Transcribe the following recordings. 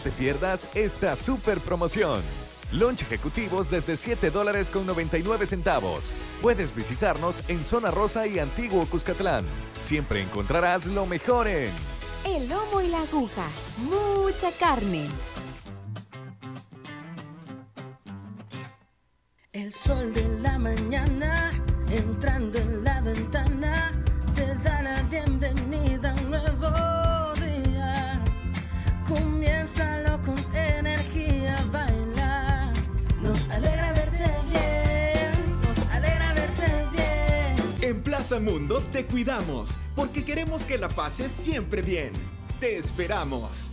te pierdas esta super promoción. Lunch ejecutivos desde 7 dólares con 99 centavos. Puedes visitarnos en Zona Rosa y Antiguo Cuscatlán. Siempre encontrarás lo mejor en El lomo y la aguja. Mucha carne. El sol de te cuidamos porque queremos que la pases siempre bien. Te esperamos.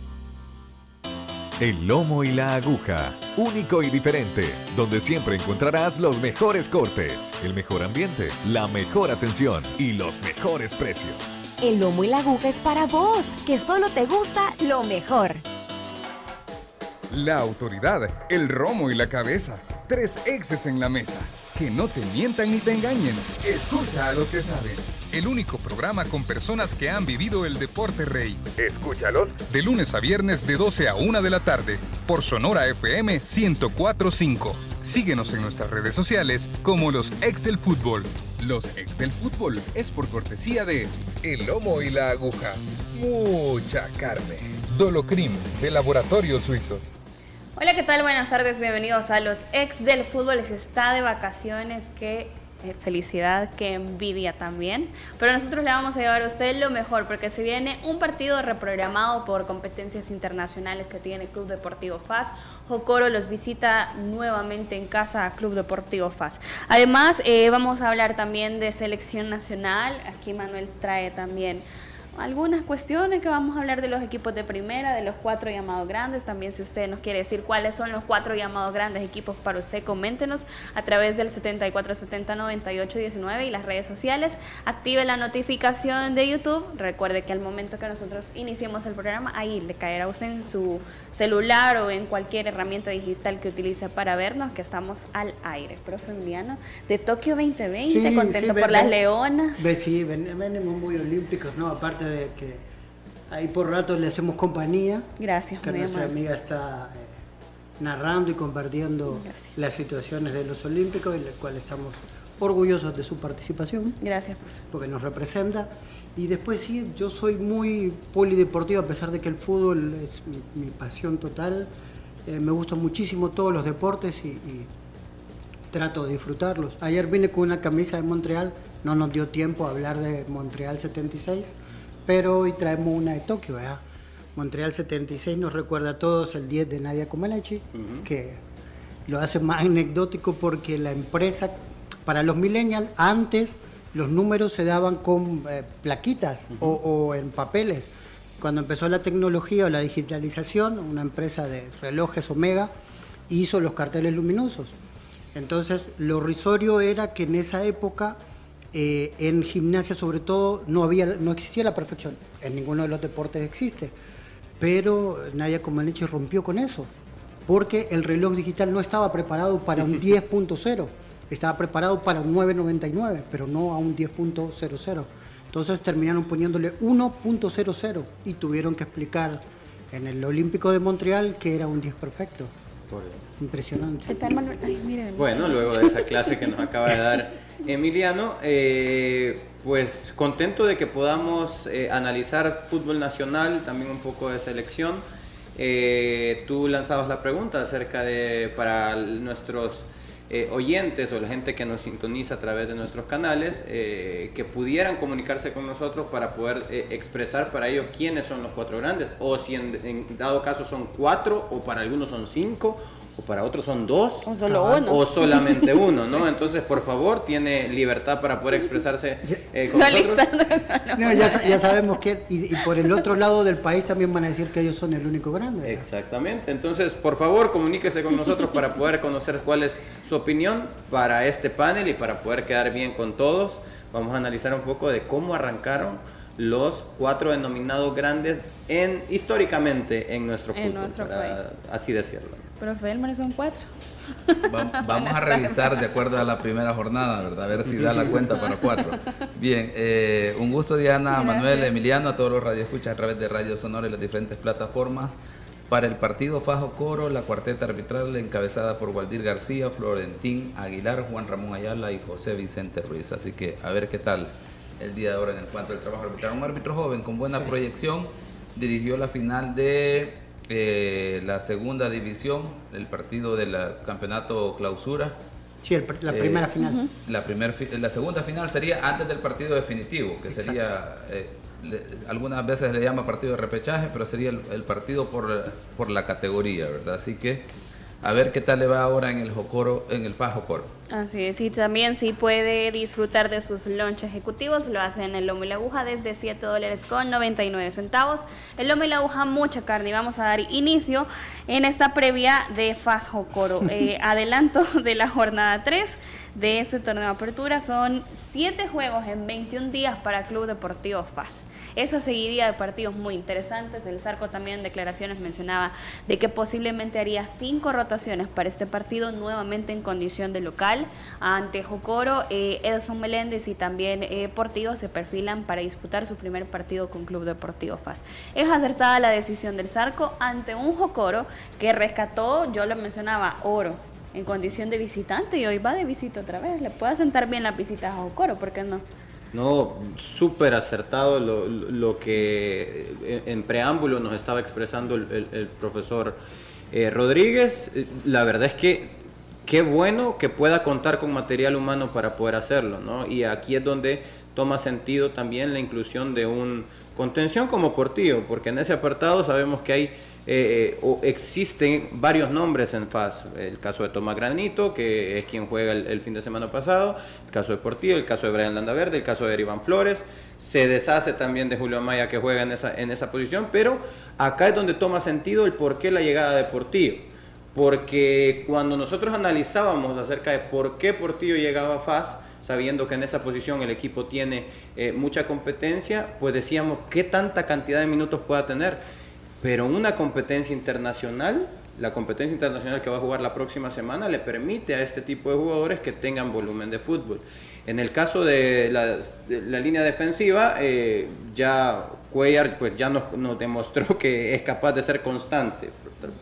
El lomo y la aguja, único y diferente, donde siempre encontrarás los mejores cortes, el mejor ambiente, la mejor atención y los mejores precios. El lomo y la aguja es para vos, que solo te gusta lo mejor. La autoridad, el romo y la cabeza. Tres exes en la mesa. Que no te mientan ni te engañen. Escucha a los que saben. El único programa con personas que han vivido el deporte rey. Escúchalos. De lunes a viernes de 12 a 1 de la tarde. Por Sonora FM 1045. Síguenos en nuestras redes sociales como los ex del fútbol. Los ex del fútbol es por cortesía de El Lomo y la Aguja. Mucha carne. Dolocrim de Laboratorios Suizos. Hola, ¿qué tal? Buenas tardes, bienvenidos a los ex del fútbol. Se está de vacaciones, qué felicidad, qué envidia también. Pero nosotros le vamos a llevar a usted lo mejor, porque se viene un partido reprogramado por competencias internacionales que tiene Club Deportivo FAS. Jocoro los visita nuevamente en casa a Club Deportivo FAS. Además, eh, vamos a hablar también de selección nacional. Aquí Manuel trae también algunas cuestiones que vamos a hablar de los equipos de primera, de los cuatro llamados grandes. También si usted nos quiere decir cuáles son los cuatro llamados grandes equipos para usted, coméntenos a través del 74709819 y las redes sociales. Active la notificación de YouTube. Recuerde que al momento que nosotros iniciemos el programa, ahí le caerá a usted en su celular o en cualquier herramienta digital que utilice para vernos, que estamos al aire. Profe Emiliano, de Tokio 2020, Sí, contento sí, por ven- las leonas. Sí, ven- venimos muy olímpicos, ¿no? Aparte de que ahí por rato le hacemos compañía, Gracias, que muy nuestra amable. amiga está eh, narrando y compartiendo Gracias. las situaciones de los olímpicos, y la cual estamos orgullosos de su participación, Gracias, profe. porque nos representa. Y después sí, yo soy muy polideportivo, a pesar de que el fútbol es mi, mi pasión total. Eh, me gustan muchísimo todos los deportes y, y trato de disfrutarlos. Ayer vine con una camisa de Montreal, no nos dio tiempo a hablar de Montreal 76, pero hoy traemos una de Tokio, ¿verdad? Montreal 76 nos recuerda a todos el 10 de Nadia Comaneci, que lo hace más anecdótico porque la empresa, para los millennials, antes los números se daban con eh, plaquitas o, o en papeles. Cuando empezó la tecnología o la digitalización, una empresa de relojes Omega hizo los carteles luminosos. Entonces, lo risorio era que en esa época, eh, en gimnasia sobre todo, no, había, no existía la perfección. En ninguno de los deportes existe. Pero Nadia Comaneci rompió con eso, porque el reloj digital no estaba preparado para un 10.0, estaba preparado para un 9.99, pero no a un 10.00. Entonces terminaron poniéndole 1.00 y tuvieron que explicar en el Olímpico de Montreal que era un 10 perfecto. Impresionante. ¿Qué tal, Manuel? Ay, mire. Bueno, luego de esa clase que nos acaba de dar Emiliano, eh, pues contento de que podamos eh, analizar fútbol nacional, también un poco de selección. Eh, tú lanzabas la pregunta acerca de para nuestros oyentes o la gente que nos sintoniza a través de nuestros canales, que pudieran comunicarse con nosotros para poder expresar para ellos quiénes son los cuatro grandes, o si en, en dado caso son cuatro, o para algunos son cinco, o para otros son dos, O solo Cabal. uno. o solamente uno, ¿no? Entonces, por favor, tiene libertad para poder expresarse eh, con No, No, ya, sa- ya sabemos que, y, y por el otro lado del país también van a decir que ellos son el único grande. Exactamente. Entonces, por favor, comuníquese con nosotros para poder conocer cuál es su opinión para este panel y para poder quedar bien con todos. Vamos a analizar un poco de cómo arrancaron los cuatro denominados grandes en históricamente en nuestro En fútbol, nuestro para así decirlo. Profe Elmer, son cuatro. Va- Vamos a revisar de acuerdo a la primera jornada, ¿verdad? A ver si da la cuenta para cuatro. Bien, eh, un gusto Diana, Gracias. Manuel, Emiliano, a todos los radioescuchas a través de Radio Sonora y las diferentes plataformas. Para el partido Fajo Coro, la cuarteta arbitral encabezada por Waldir García, Florentín Aguilar, Juan Ramón Ayala y José Vicente Ruiz. Así que a ver qué tal el día de ahora en cuanto al trabajo arbitral. Un árbitro joven con buena proyección dirigió la final de eh, la segunda división, el partido del campeonato clausura. Sí, la primera eh, final. La, primer, la segunda final sería antes del partido definitivo, que sería, eh, algunas veces le llama partido de repechaje, pero sería el, el partido por, por la categoría, ¿verdad? Así que a ver qué tal le va ahora en el Jocoro, en el Paz Jocoro. Así es, y también si puede disfrutar de sus lunch ejecutivos, lo hacen en el lomo y la aguja desde 7 dólares con 99 centavos. El lomo y la aguja, mucha carne. Y vamos a dar inicio en esta previa de Faz Jocoro. Eh, adelanto de la jornada 3 de este torneo de apertura. Son 7 juegos en 21 días para Club Deportivo FAS. Esa seguidilla de partidos muy interesantes. El Zarco también en declaraciones mencionaba de que posiblemente haría 5 rotaciones para este partido nuevamente en condición de local. Ante Jocoro, eh, Edson Meléndez y también eh, Portillo se perfilan para disputar su primer partido con Club Deportivo FAS. Es acertada la decisión del Zarco ante un Jocoro que rescató, yo lo mencionaba, oro en condición de visitante y hoy va de visita otra vez. Le puede sentar bien la visita a Jocoro, ¿por qué no? No, súper acertado lo, que en preámbulo nos estaba expresando el, profesor eh, Rodríguez. La verdad es que qué bueno que pueda contar con material humano para poder hacerlo, ¿no? Y aquí es donde toma sentido también la inclusión de un contención como Portillo, porque en ese apartado sabemos que hay eh, o existen varios nombres en FAS. El caso de Tomás Granito, que es quien juega el, fin de semana pasado, el caso de Portillo, el caso de Brian Landaverde, el caso de Iván Flores. Se deshace también de Julio Amaya que juega en esa, en esa posición, pero acá es donde toma sentido el por qué la llegada de Portillo. Porque cuando nosotros analizábamos acerca de por qué Portillo llegaba a FAS, sabiendo que en esa posición el equipo tiene eh, mucha competencia, pues decíamos qué tanta cantidad de minutos pueda tener pero una competencia internacional, la competencia internacional que va a jugar la próxima semana, le permite a este tipo de jugadores que tengan volumen de fútbol. En el caso de la, línea defensiva, eh, ya Cuellar pues ya nos, demostró que es capaz de ser constante.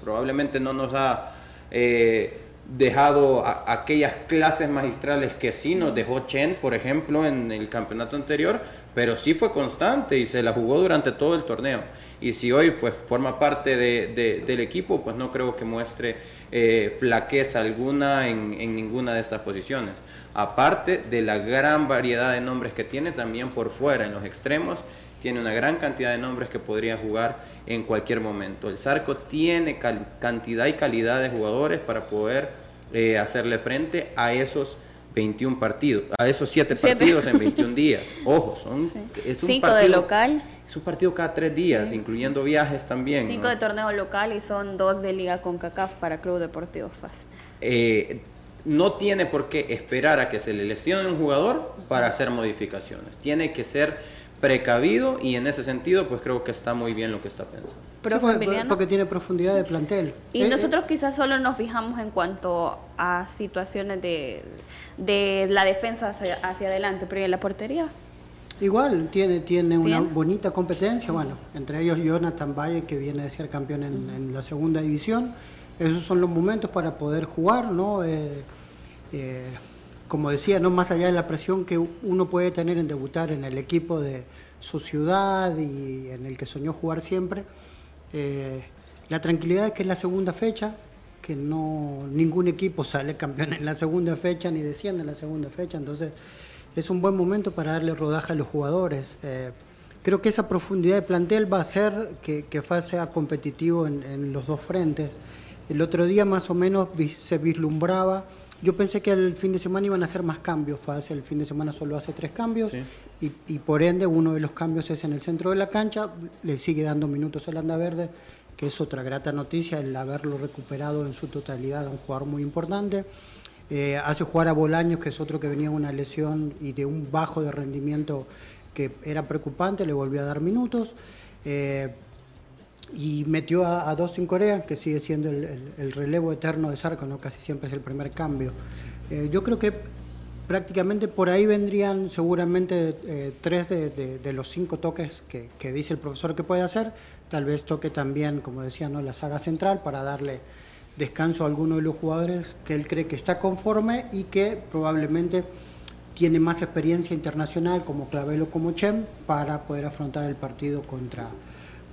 Probablemente no nos ha eh, dejado aquellas clases magistrales que sí nos dejó Chen, por ejemplo, en el campeonato anterior, pero sí fue constante y se la jugó durante todo el torneo. Y si hoy pues forma parte de, del equipo, pues no creo que muestre eh, flaqueza alguna en, ninguna de estas posiciones. Aparte de la gran variedad de nombres que tiene también por fuera, en los extremos, tiene una gran cantidad de nombres que podría jugar en cualquier momento. El Zarco tiene cantidad y calidad de jugadores para poder eh, hacerle frente a esos 21 partidos, a esos 7 partidos en 21 días. Ojo, son es un Cinco de local. Es un partido cada 3 días, incluyendo viajes también. 5 de torneo local y son 2 de Liga con CACAF para Club Deportivo FAS. Eh, no tiene por qué esperar a que se le lesione un jugador para hacer modificaciones. Tiene que ser precavido y en ese sentido pues creo que está muy bien lo que está pensando. porque tiene profundidad de plantel. Y eh, nosotros quizás solo nos fijamos en cuanto a situaciones de, de la defensa hacia, adelante, pero en la portería? Igual, tiene, tiene una bonita competencia, bueno, entre ellos Jonathan Valle, que viene de ser campeón en, la segunda división. Esos son los momentos para poder jugar, ¿no? Eh, eh, como decía, no más allá de la presión que uno puede tener en debutar en el equipo de su ciudad y en el que soñó jugar siempre, eh, la tranquilidad es que es la segunda fecha, que no ningún equipo sale campeón en la segunda fecha ni desciende en la segunda fecha, entonces es un buen momento para darle rodaje a los jugadores. Eh, creo que esa profundidad de plantel va a hacer que, que sea competitivo en, en los dos frentes. El otro día más o menos se vislumbraba yo pensé que el fin de semana iban a hacer más cambios, fácil. El fin de semana solo hace tres cambios y, por ende uno de los cambios es en el centro de la cancha. Le sigue dando minutos al Anda Verde, que es otra grata noticia el haberlo recuperado en su totalidad, un jugador muy importante. Eh, hace jugar a Bolaños, que es otro que venía de una lesión y de un bajo de rendimiento que era preocupante, le volvió a dar minutos. Eh, y metió a, dos en Corea, que sigue siendo el, relevo eterno de Sarko, ¿no? casi siempre es el primer cambio. Eh, yo creo que prácticamente por ahí vendrían seguramente eh, tres de, de- de los cinco toques que, que dice el profesor que puede hacer. Tal vez toque también, como decía, ¿no? la saga central para darle descanso a alguno de los jugadores que él cree que está conforme y que probablemente tiene más experiencia internacional como Clavelo como Chem para poder afrontar el partido contra,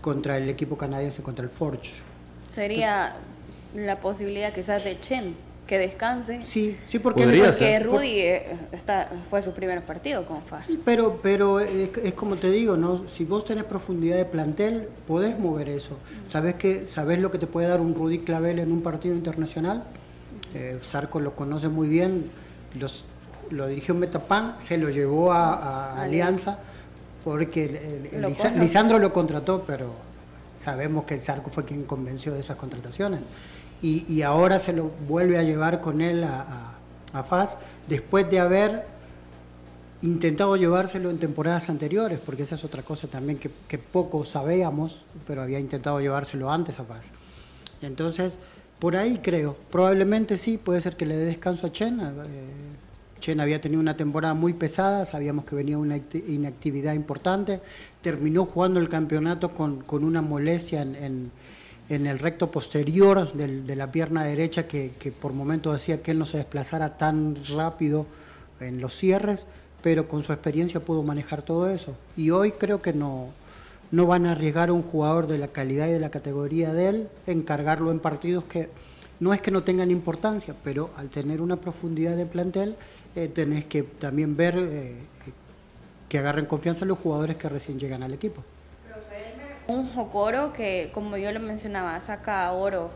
contra el equipo canadiense, contra el Forge. Sería la posibilidad quizás de Chen que descanse. Sí, sí, porque Porque. Rudy eh, está, fue su primer partido con FAS. Sí, pero, pero es, es como te digo, ¿no? Si vos tenés profundidad de plantel, podés mover eso. ¿Sabés, que, ¿Sabés lo que te puede dar un Rudy Clavel en un partido internacional? Eh, Sarco lo conoce muy bien, los, lo dirigió en Metapan, se lo llevó a, a Alianza, porque el- el- el Lo Lisa- conoce. Lisandro lo contrató, pero sabemos que el Sarco fue quien convenció de esas contrataciones. Y, y ahora se lo vuelve a llevar con él a, a, a FAS, después de haber intentado llevárselo en temporadas anteriores, porque esa es otra cosa también que, que poco sabíamos, pero había intentado llevárselo antes a FAS. Entonces, por ahí creo, probablemente sí, puede ser que le dé descanso a Chen. eh, Chen había tenido una temporada muy pesada, sabíamos que venía una acti- inactividad importante, terminó jugando el campeonato con, con una molestia en, en- el recto posterior de la pierna derecha que, que por momentos hacía que él no se desplazara tan rápido en los cierres, pero con su experiencia pudo manejar todo eso. Y hoy creo que no, no van a arriesgar a un jugador de la calidad y de la categoría de él, encargarlo en partidos que no es que no tengan importancia, pero al tener una profundidad de plantel, eh, tenés que también ver eh, que agarren confianza los jugadores que recién llegan al equipo. Un Jocoro que, como yo lo mencionaba, saca oro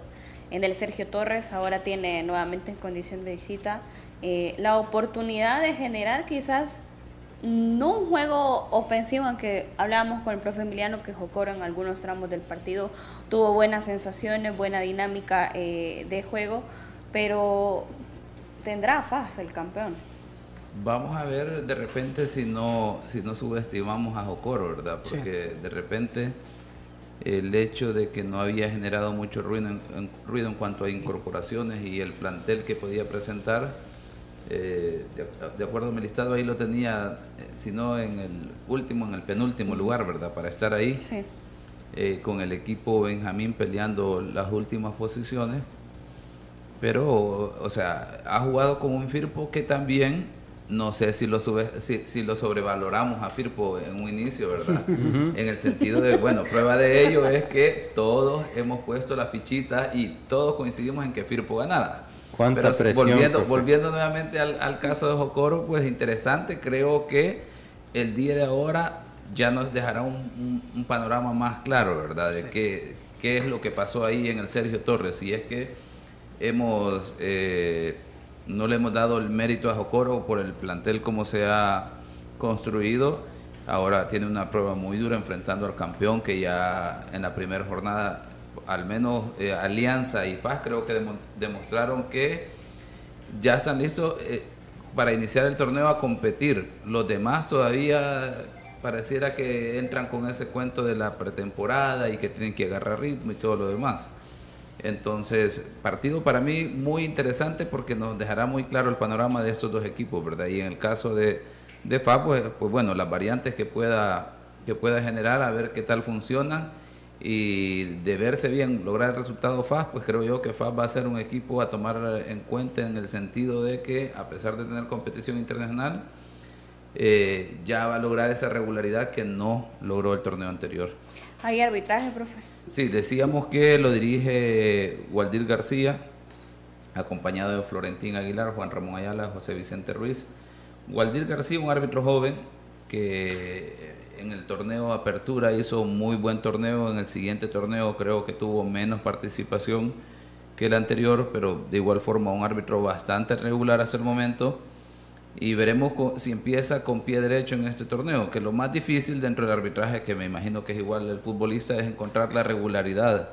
en el Sergio Torres, ahora tiene nuevamente en condición de visita eh, la oportunidad de generar quizás no un juego ofensivo, aunque hablábamos con el profe Emiliano que Jocoro en algunos tramos del partido tuvo buenas sensaciones, buena dinámica eh, de juego, pero tendrá faz el campeón. Vamos a ver de repente si no, si no subestimamos a Jocoro, ¿verdad? Sí. Porque de repente el hecho de que no había generado mucho ruido en, en- ruido en cuanto a incorporaciones y el plantel que podía presentar, eh, de, de acuerdo a mi listado ahí lo tenía, eh, si no en el último, en el penúltimo lugar, ¿verdad? Para estar ahí Sí. eh, con el equipo Benjamín peleando las últimas posiciones. Pero, o sea, ha jugado con un Firpo que también, no sé si lo, sube, si, si lo sobrevaloramos a Firpo en un inicio, ¿verdad? En el sentido de, bueno, prueba de ello es que todos hemos puesto la fichita y todos coincidimos en que Firpo ganara. Cuánta Pero presión, volviendo, profe. volviendo nuevamente al, al caso de Jocoro, pues interesante, creo que el día de ahora ya nos dejará un, un- un panorama más claro, ¿verdad? De qué, qué es lo que pasó ahí en el Sergio Torres. Si es que hemos eh, no le hemos dado el mérito a Jocoro por el plantel como se ha construido. Ahora tiene una prueba muy dura enfrentando al campeón que ya en la primera jornada, al menos eh, Alianza y Paz creo que demo- demostraron que ya están listos eh, para iniciar el torneo a competir. Los demás todavía pareciera que entran con ese cuento de la pretemporada y que tienen que agarrar ritmo y todo lo demás. Entonces, partido para mí muy interesante porque nos dejará muy claro el panorama de estos dos equipos, ¿verdad? Y en el caso de, de FA, pues, pues bueno, las variantes que pueda, que pueda generar, a ver qué tal funcionan. Y de verse bien, lograr el resultado FAS, pues creo yo que FAS va a ser un equipo a tomar en cuenta en el sentido de que, a pesar de tener competición internacional, eh, ya va a lograr esa regularidad que no logró el torneo anterior. ¿Hay arbitraje, profe? Sí, decíamos que lo dirige Waldir García, acompañado de Florentín Aguilar, Juan Ramón Ayala, José Vicente Ruiz. Waldir García, un árbitro joven que en el torneo Apertura hizo muy buen torneo, en el siguiente torneo creo que tuvo menos participación que el anterior, pero de igual forma un árbitro bastante regular hasta el momento y veremos si empieza con pie derecho en este torneo, que lo más difícil dentro del arbitraje, que me imagino que es igual el futbolista, es encontrar la regularidad.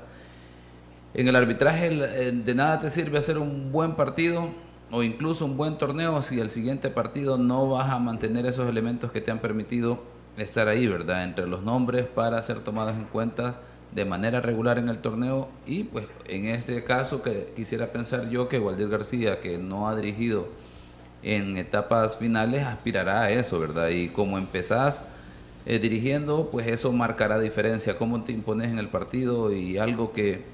En el arbitraje eh, de nada te sirve hacer un buen partido o incluso un buen torneo si el siguiente partido no vas a mantener esos elementos que te han permitido estar ahí, ¿verdad? Entre los nombres para ser tomados en cuenta de manera regular en el torneo y pues en este caso que quisiera pensar yo que Waldir García, que no ha dirigido en etapas finales aspirará a eso, ¿verdad? Y como empezás eh, dirigiendo, pues eso marcará diferencia, cómo te impones en el partido y algo que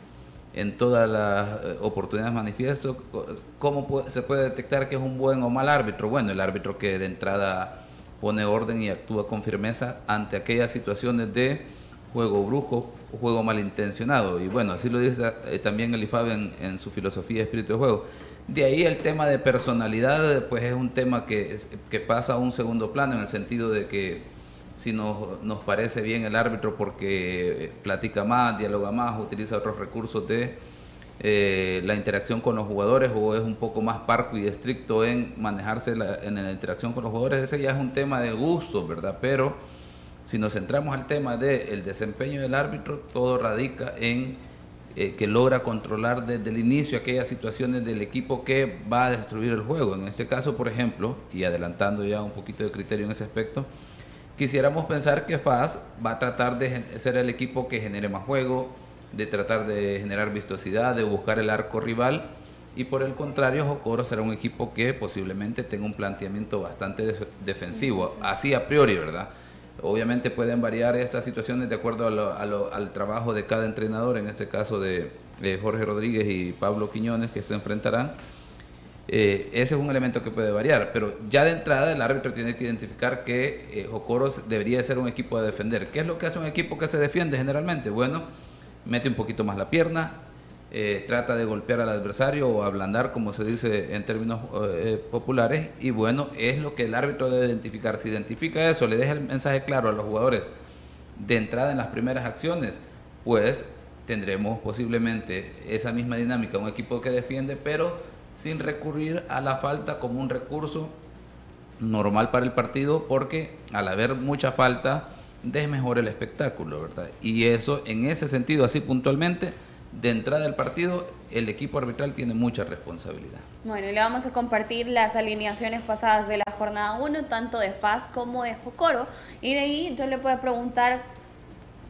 en todas las eh, oportunidades manifiesto, cómo se puede detectar que es un buen o mal árbitro. Bueno, el árbitro que de entrada pone orden y actúa con firmeza ante aquellas situaciones de juego brujo, juego malintencionado. Y bueno, así lo dice eh, también el IFAB en, su filosofía espíritu de juego. De ahí el tema de personalidad, pues es un tema que, que pasa a un segundo plano en el sentido de que si nos, nos parece bien el árbitro porque eh, platica más, dialoga más, utiliza otros recursos de eh, la interacción con los jugadores o es un poco más parco y estricto en manejarse en la interacción con los jugadores, ese ya es un tema de gusto, ¿verdad? Pero si nos centramos al tema del desempeño del árbitro, todo radica en eh, que logra controlar desde el inicio aquellas situaciones del equipo que va a destruir el juego. En este caso, por ejemplo, y adelantando ya un poquito de criterio en ese aspecto, quisiéramos pensar que FAS va a tratar de ser el equipo que genere más juego, de tratar de generar vistosidad, de buscar el arco rival. Y por el contrario, Jocoro será un equipo que posiblemente tenga un planteamiento bastante defensivo, así a priori, ¿verdad? Obviamente pueden variar estas situaciones de acuerdo al trabajo de cada entrenador, en este caso de, Jorge Rodríguez y Pablo Quiñones, que se enfrentarán eh, ese es un elemento que puede variar, pero ya de entrada el árbitro tiene que identificar que eh, Jocoros debería ser un equipo de defender. ¿Qué es lo que hace un equipo que se defiende generalmente? Bueno, mete un poquito más la pierna, eh, trata de golpear al adversario o ablandar, como se dice en términos populares, y bueno, es lo que el árbitro debe identificar. Si identifica eso, le deja el mensaje claro a los jugadores de entrada en las primeras acciones, pues tendremos posiblemente esa misma dinámica, un equipo que defiende, pero sin recurrir a la falta como un recurso normal para el partido, porque al haber mucha falta, desmejora el espectáculo, ¿verdad? Y eso, en ese sentido, así puntualmente, de entrada del partido, el equipo arbitral tiene mucha responsabilidad. Bueno, y le vamos a compartir las alineaciones pasadas de la jornada 1, tanto de FAS como de Jocoro. Y de ahí yo le puedo preguntar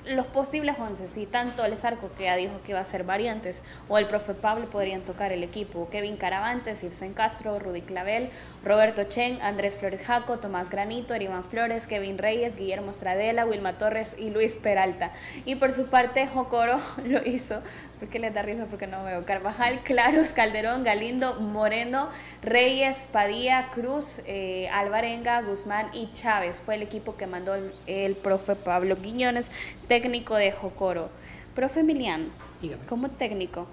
los posibles once, si tanto el Zarco que ya dijo que iba a ser variantes, o el profe Pablo podrían tocar el equipo. Kevin Caravantes, Ibsen Castro, Rudy Clavel, Roberto Chen, Andrés Flores Jaco, Tomás Granito, Eriván Flores, Kevin Reyes, Guillermo Stradela, Wilma Torres y Luis Peralta. Y por su parte, Jocoro lo hizo ¿Por qué les da risa? Porque no veo. Carvajal, Claros, Calderón, Galindo, Moreno, Reyes, Padilla, Cruz, eh, Alvarenga, Guzmán y Chávez. Fue el equipo que mandó el, profe Pablo Quiñones, técnico de Jocoro. Profe Emiliano, como técnico,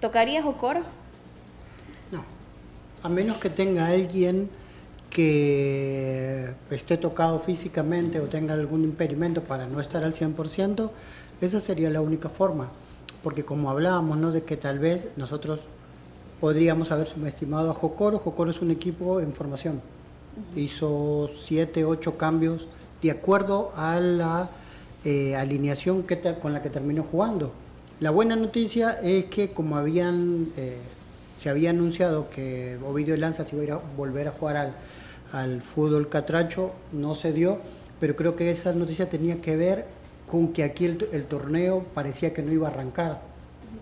¿tocaría Jocoro? A menos que tenga alguien que esté tocado físicamente o tenga algún impedimento para no estar al 100%, esa sería la única forma porque como hablábamos, ¿no? de que tal vez nosotros podríamos haber subestimado a Jocoro. Jocoro es un equipo en formación. Hizo siete, ocho cambios de acuerdo a la eh, alineación que con la que terminó jugando. La buena noticia es que como habían eh, se había anunciado que Ovidio Lanza se iba a, volver a jugar al, al fútbol catracho, no se dio, pero creo que esa noticia tenía que ver con que aquí el, torneo parecía que no iba a arrancar.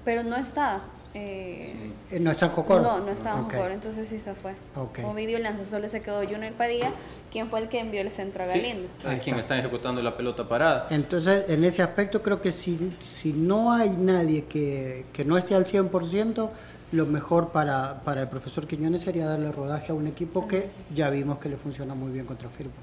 Pero no está. Eh, eh, ¿No está en Jocoro? No, no está en Jocoro, entonces sí se fue. Okay. Ovidio Lanza solo se quedó Junior Padilla, quien fue el que envió el centro a Galindo. Sí, quien está ejecutando la pelota parada. Entonces, en ese aspecto creo que si, si no hay nadie que, que no esté al 100%, lo mejor para, para el profesor Quiñones sería darle rodaje a un equipo que ya vimos que le funciona muy bien contra Firpo.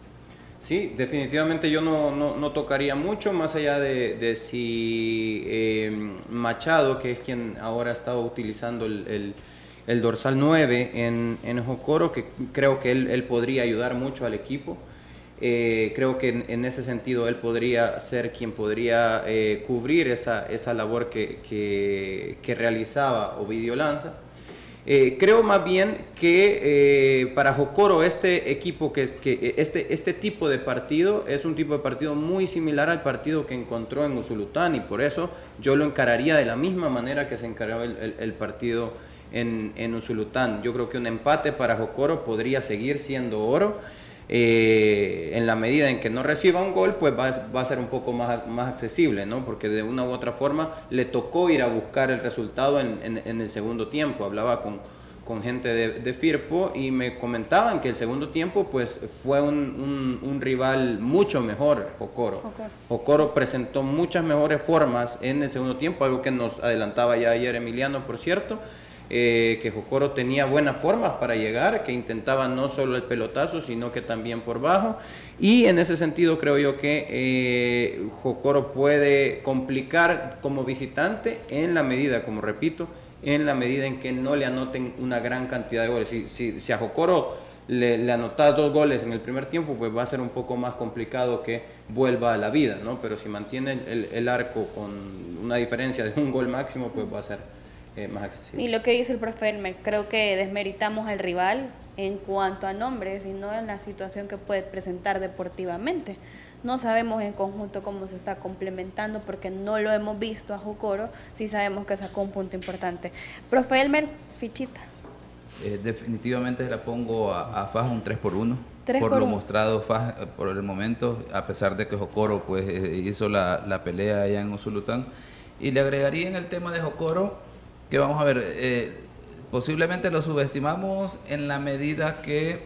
Sí, definitivamente yo no, no, tocaría mucho, más allá de, si eh, Machado, que es quien ahora ha estado utilizando el, el, dorsal 9 en, en Jocoro, que creo que él, él podría ayudar mucho al equipo. Eh, creo que en, ese sentido él podría ser quien podría eh, cubrir esa, esa labor que, que, realizaba Ovidio Lanza. Eh, creo más bien que para Jocoro este equipo, que, que este, este tipo de partido es un tipo de partido muy similar al partido que encontró en Usulután y por eso yo lo encararía de la misma manera que se encargaba el, partido en, en, Usulután. Yo creo que un empate para Jocoro podría seguir siendo oro. Eh, en la medida en que no reciba un gol, pues va, a ser un poco más, más accesible, ¿no? Porque de una u otra forma le tocó ir a buscar el resultado en, en, el segundo tiempo. Hablaba con, con gente de, Firpo y me comentaban que el segundo tiempo pues fue un, un, rival mucho mejor, Jocoro. Jocoro presentó muchas mejores formas en el segundo tiempo, algo que nos adelantaba ya ayer Emiliano, por cierto. Eh, que Jocoro tenía buenas formas para llegar, que intentaba no solo el pelotazo, sino que también por bajo. Y en ese sentido creo yo que eh, puede complicar como visitante en la medida, como repito, en la medida en que no le anoten una gran cantidad de goles. Si, si, a Jocoro le, le anota dos goles en el primer tiempo, pues va a ser un poco más complicado que vuelva a la vida, ¿no? Pero si mantiene el, el arco con una diferencia de un gol máximo, pues va a ser eh, y lo que dice el profe Elmer, creo que desmeritamos al rival en cuanto a nombres y no en la situación que puede presentar deportivamente. No sabemos en conjunto cómo se está complementando porque no lo hemos visto a Jocoro, sí sabemos que sacó un punto importante. Profe Elmer, fichita. Eh, definitivamente la pongo a, a un 3 por 1 por, lo mostrado eh, por el momento, a pesar de que Jocoro pues, hizo la, la pelea allá en Usulután. Y le agregaría en el tema de Jocoro que vamos a ver, eh, posiblemente lo subestimamos en la medida que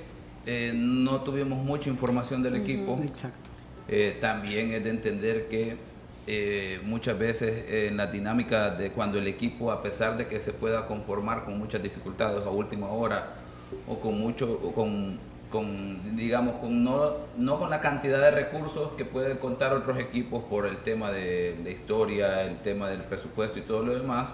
eh, no tuvimos mucha información del equipo. Exacto. Eh, también es de entender que muchas veces en la dinámica de cuando el equipo, a pesar de que se pueda conformar con muchas dificultades a última hora o con mucho, o con, con, digamos, con no, no con la cantidad de recursos que pueden contar otros equipos por el tema de la historia, el tema del presupuesto y todo lo demás,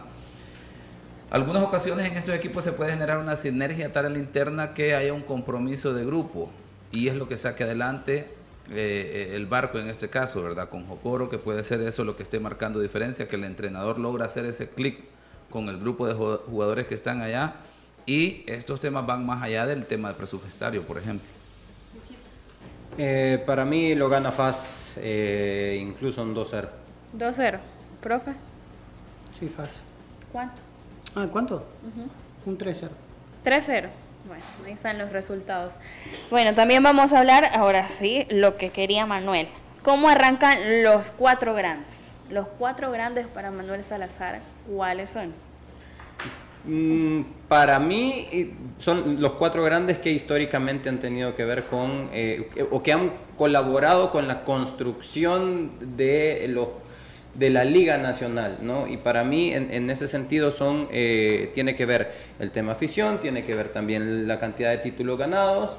algunas ocasiones en estos equipos se puede generar una sinergia tal en la interna que haya un compromiso de grupo y es lo que saque adelante eh, el barco en este caso, ¿verdad? Con Jocoro, que puede ser eso lo que esté marcando diferencia, que el entrenador logra hacer ese clic con el grupo de jugadores que están allá y estos temas van más allá del tema del presupuestario, por ejemplo. Eh, para mí lo gana FAS eh, incluso un 2-0. 2-0, profe. Sí, FAS. ¿Cuánto? Ah, ¿cuánto? Un 3-0. 3-0. Bueno, ahí están los resultados. Bueno, también vamos a hablar, ahora sí, lo que quería Manuel. ¿Cómo arrancan los cuatro grandes? Los cuatro grandes para Manuel Salazar, ¿cuáles son? Mm, para mí son los cuatro grandes que históricamente han tenido que ver con, eh, o que han colaborado con la construcción de los de la Liga Nacional, ¿no? Y para mí, en, ese sentido, son, eh, tiene que ver el tema afición, tiene que ver también la cantidad de títulos ganados,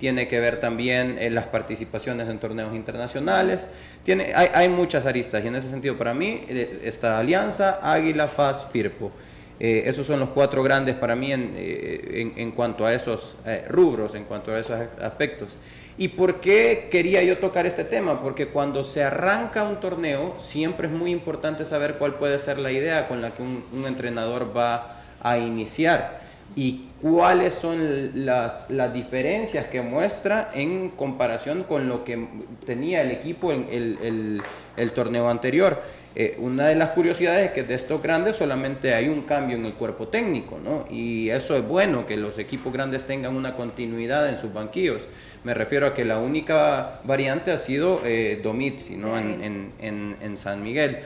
tiene que ver también eh, las participaciones en torneos internacionales, tiene, hay, hay, muchas aristas y en ese sentido para mí eh, esta alianza Águila, FAS, FIRPO. esos son los cuatro grandes para mí en, en, en cuanto a esos rubros, en cuanto a esos aspectos. ¿Y por qué quería yo tocar este tema? Porque cuando se arranca un torneo, siempre es muy importante saber cuál puede ser la idea con la que un, entrenador va a iniciar y cuáles son las, las, diferencias que muestra en comparación con lo que tenía el equipo en el, el, el torneo anterior. Eh, una de las curiosidades es que de estos grandes solamente hay un cambio en el cuerpo técnico, ¿no? Y eso es bueno, que los equipos grandes tengan una continuidad en sus banquillos. Me refiero a que la única variante ha sido eh, Domitzi, ¿no? En, en, en, San Miguel.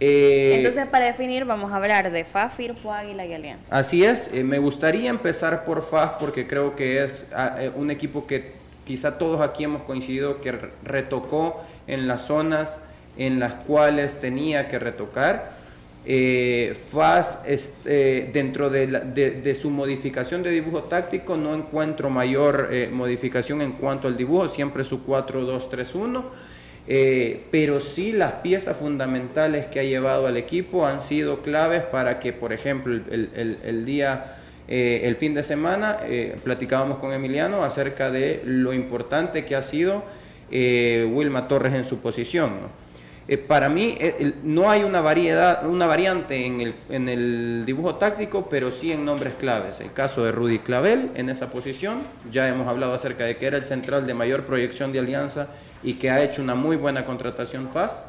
Eh, Entonces, para definir, vamos a hablar de FAF, FIRPO, Águila y Alianza. Así es, eh, me gustaría empezar por FAF porque creo que es ah, un equipo que quizá todos aquí hemos coincidido que retocó en las zonas en las cuales tenía que retocar. Eh, FAS, este, dentro de, su modificación de dibujo táctico, no encuentro mayor eh, modificación en cuanto al dibujo, siempre su 4-2-3-1. Eh, pero sí las piezas fundamentales que ha llevado al equipo han sido claves para que, por ejemplo, el, día, el fin de semana, platicábamos con Emiliano acerca de lo importante que ha sido Wilma Torres en su posición. Eh, para mí eh, no hay una variedad, una variante en el, dibujo táctico, pero sí en nombres claves. El caso de Rudy Clavel en esa posición, ya hemos hablado acerca de que era el central de mayor proyección de alianza y que ha hecho una muy buena contratación FAS.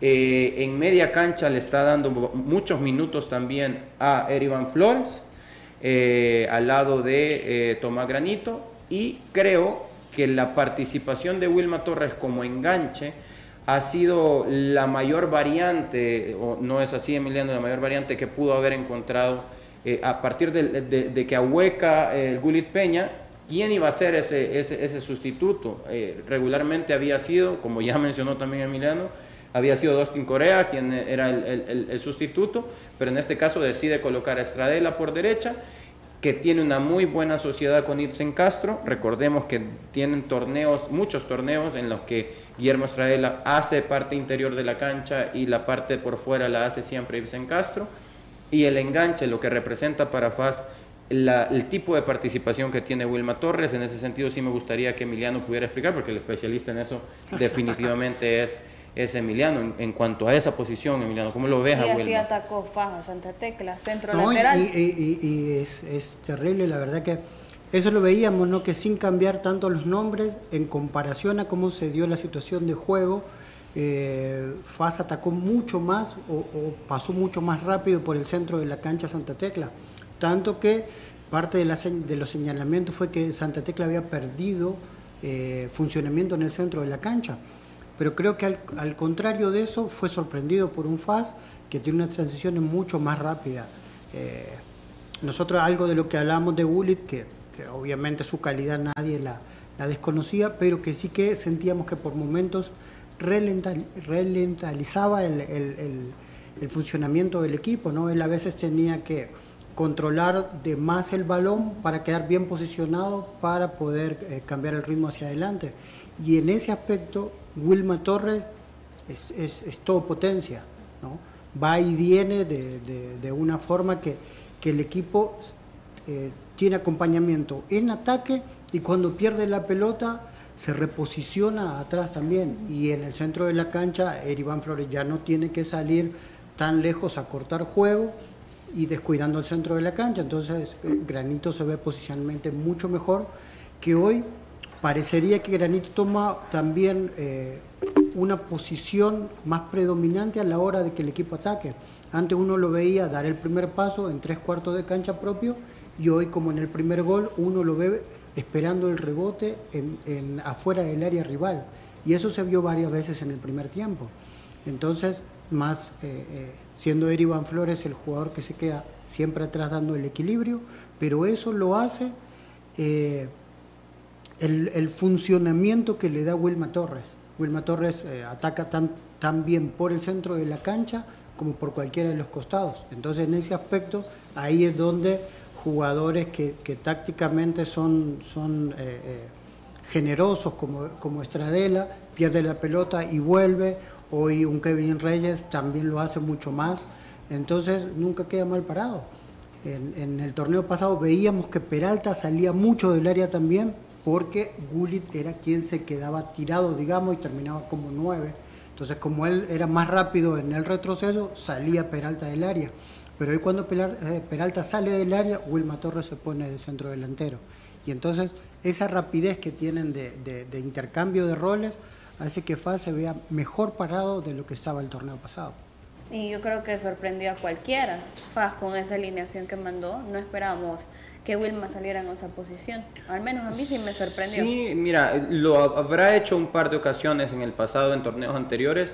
Eh, en media cancha le está dando muchos minutos también a Erivan Flores, al lado de Tomás Granito, y creo que la participación de Wilma Torres como enganche, ha sido la mayor variante, o no es así Emiliano, la mayor variante que pudo haber encontrado eh, a partir de, de- de que ahueca eh, el Gulit Peña, ¿quién iba a ser ese, ese, ese sustituto? Eh, regularmente había sido, como ya mencionó también Emiliano, había sido Dustin Corea quien era el, el- el- sustituto, pero en este caso decide colocar a Estradela por derecha, que tiene una muy buena sociedad con Ibsen Castro. Recordemos que tienen torneos, muchos torneos en los que Guillermo Estradela hace parte interior de la cancha y la parte por fuera la hace siempre Ibsen Castro. Y el enganche, lo que representa para FAS la- el tipo de participación que tiene Wilma Torres, en ese sentido sí me gustaría que Emiliano pudiera explicar, porque el especialista en eso definitivamente es, es Emiliano. En, en cuanto a esa posición, Emiliano, ¿cómo lo ves a Y así Wilma? atacó Faja, Santa Tecla, centro No, y, lateral. y- y- y es, es terrible, la verdad que eso lo veíamos, ¿no? Que sin cambiar tanto los nombres, en comparación a cómo se dio la situación de juego, eh, FAS atacó mucho más o, o pasó mucho más rápido por el centro de la cancha Santa Tecla. Tanto que parte de, la de los señalamientos fue que Santa Tecla había perdido eh, funcionamiento en el centro de la cancha. Pero creo que al, al contrario de eso fue sorprendido por un FAS que tiene unas transiciones mucho más rápidas. Eh, nosotros algo de lo que hablamos de Bullet, que, obviamente su calidad nadie la, desconocía, pero que sí que sentíamos que por momentos relenta- relentalizaba el, funcionamiento del equipo, ¿no? Él a veces tenía que controlar de más el balón para quedar bien posicionado para poder eh, cambiar el ritmo hacia adelante. Y en ese aspecto, Wilma Torres es, todo potencia, ¿no? Va y viene de, una forma que, que el equipo eh, tiene acompañamiento en ataque y cuando pierde la pelota se reposiciona atrás también. Y en el centro de la cancha, Eriván Flores ya no tiene que salir tan lejos a cortar juego y descuidando el centro de la cancha. Entonces, eh, Granito se ve posicionalmente mucho mejor que hoy. Parecería que Granito toma también eh, una posición más predominante a la hora de que el equipo ataque. Antes uno lo veía dar el primer paso en tres cuartos de cancha propio y hoy como en el primer gol uno lo ve esperando el rebote en, afuera del área rival. Y eso se vio varias veces en el primer tiempo. Entonces, más eh, eh, siendo Erivan Flores el jugador que se queda siempre atrás dando el equilibrio, pero eso lo hace eh, el, el funcionamiento que le da Wilma Torres. Wilma Torres eh, ataca tan, tan bien por el centro de la cancha como por cualquiera de los costados. Entonces, en ese aspecto, ahí es donde jugadores que, tácticamente son, son eh, eh, generosos, como, como Estradela, pierde la pelota y vuelve. Hoy un Kevin Reyes también lo hace mucho más. Entonces, nunca queda mal parado. En, en el torneo pasado veíamos que Peralta salía mucho del área también porque Gullit era quien se quedaba tirado, digamos, y terminaba como nueve. Entonces, como él era más rápido en el retroceso, salía Peralta del área. Pero hoy cuando eh, Peralta sale del área, Wilma Torres se pone de centro delantero. Y entonces esa rapidez que tienen de, de- de intercambio de roles hace que FA se vea mejor parado de lo que estaba el torneo pasado. Y yo creo que sorprendió a cualquiera. Faz con esa alineación que mandó. No esperábamos que Wilma saliera en esa posición. Al menos a mí sí me sorprendió. Sí, mira, lo habrá hecho un par de ocasiones en el pasado, en torneos anteriores,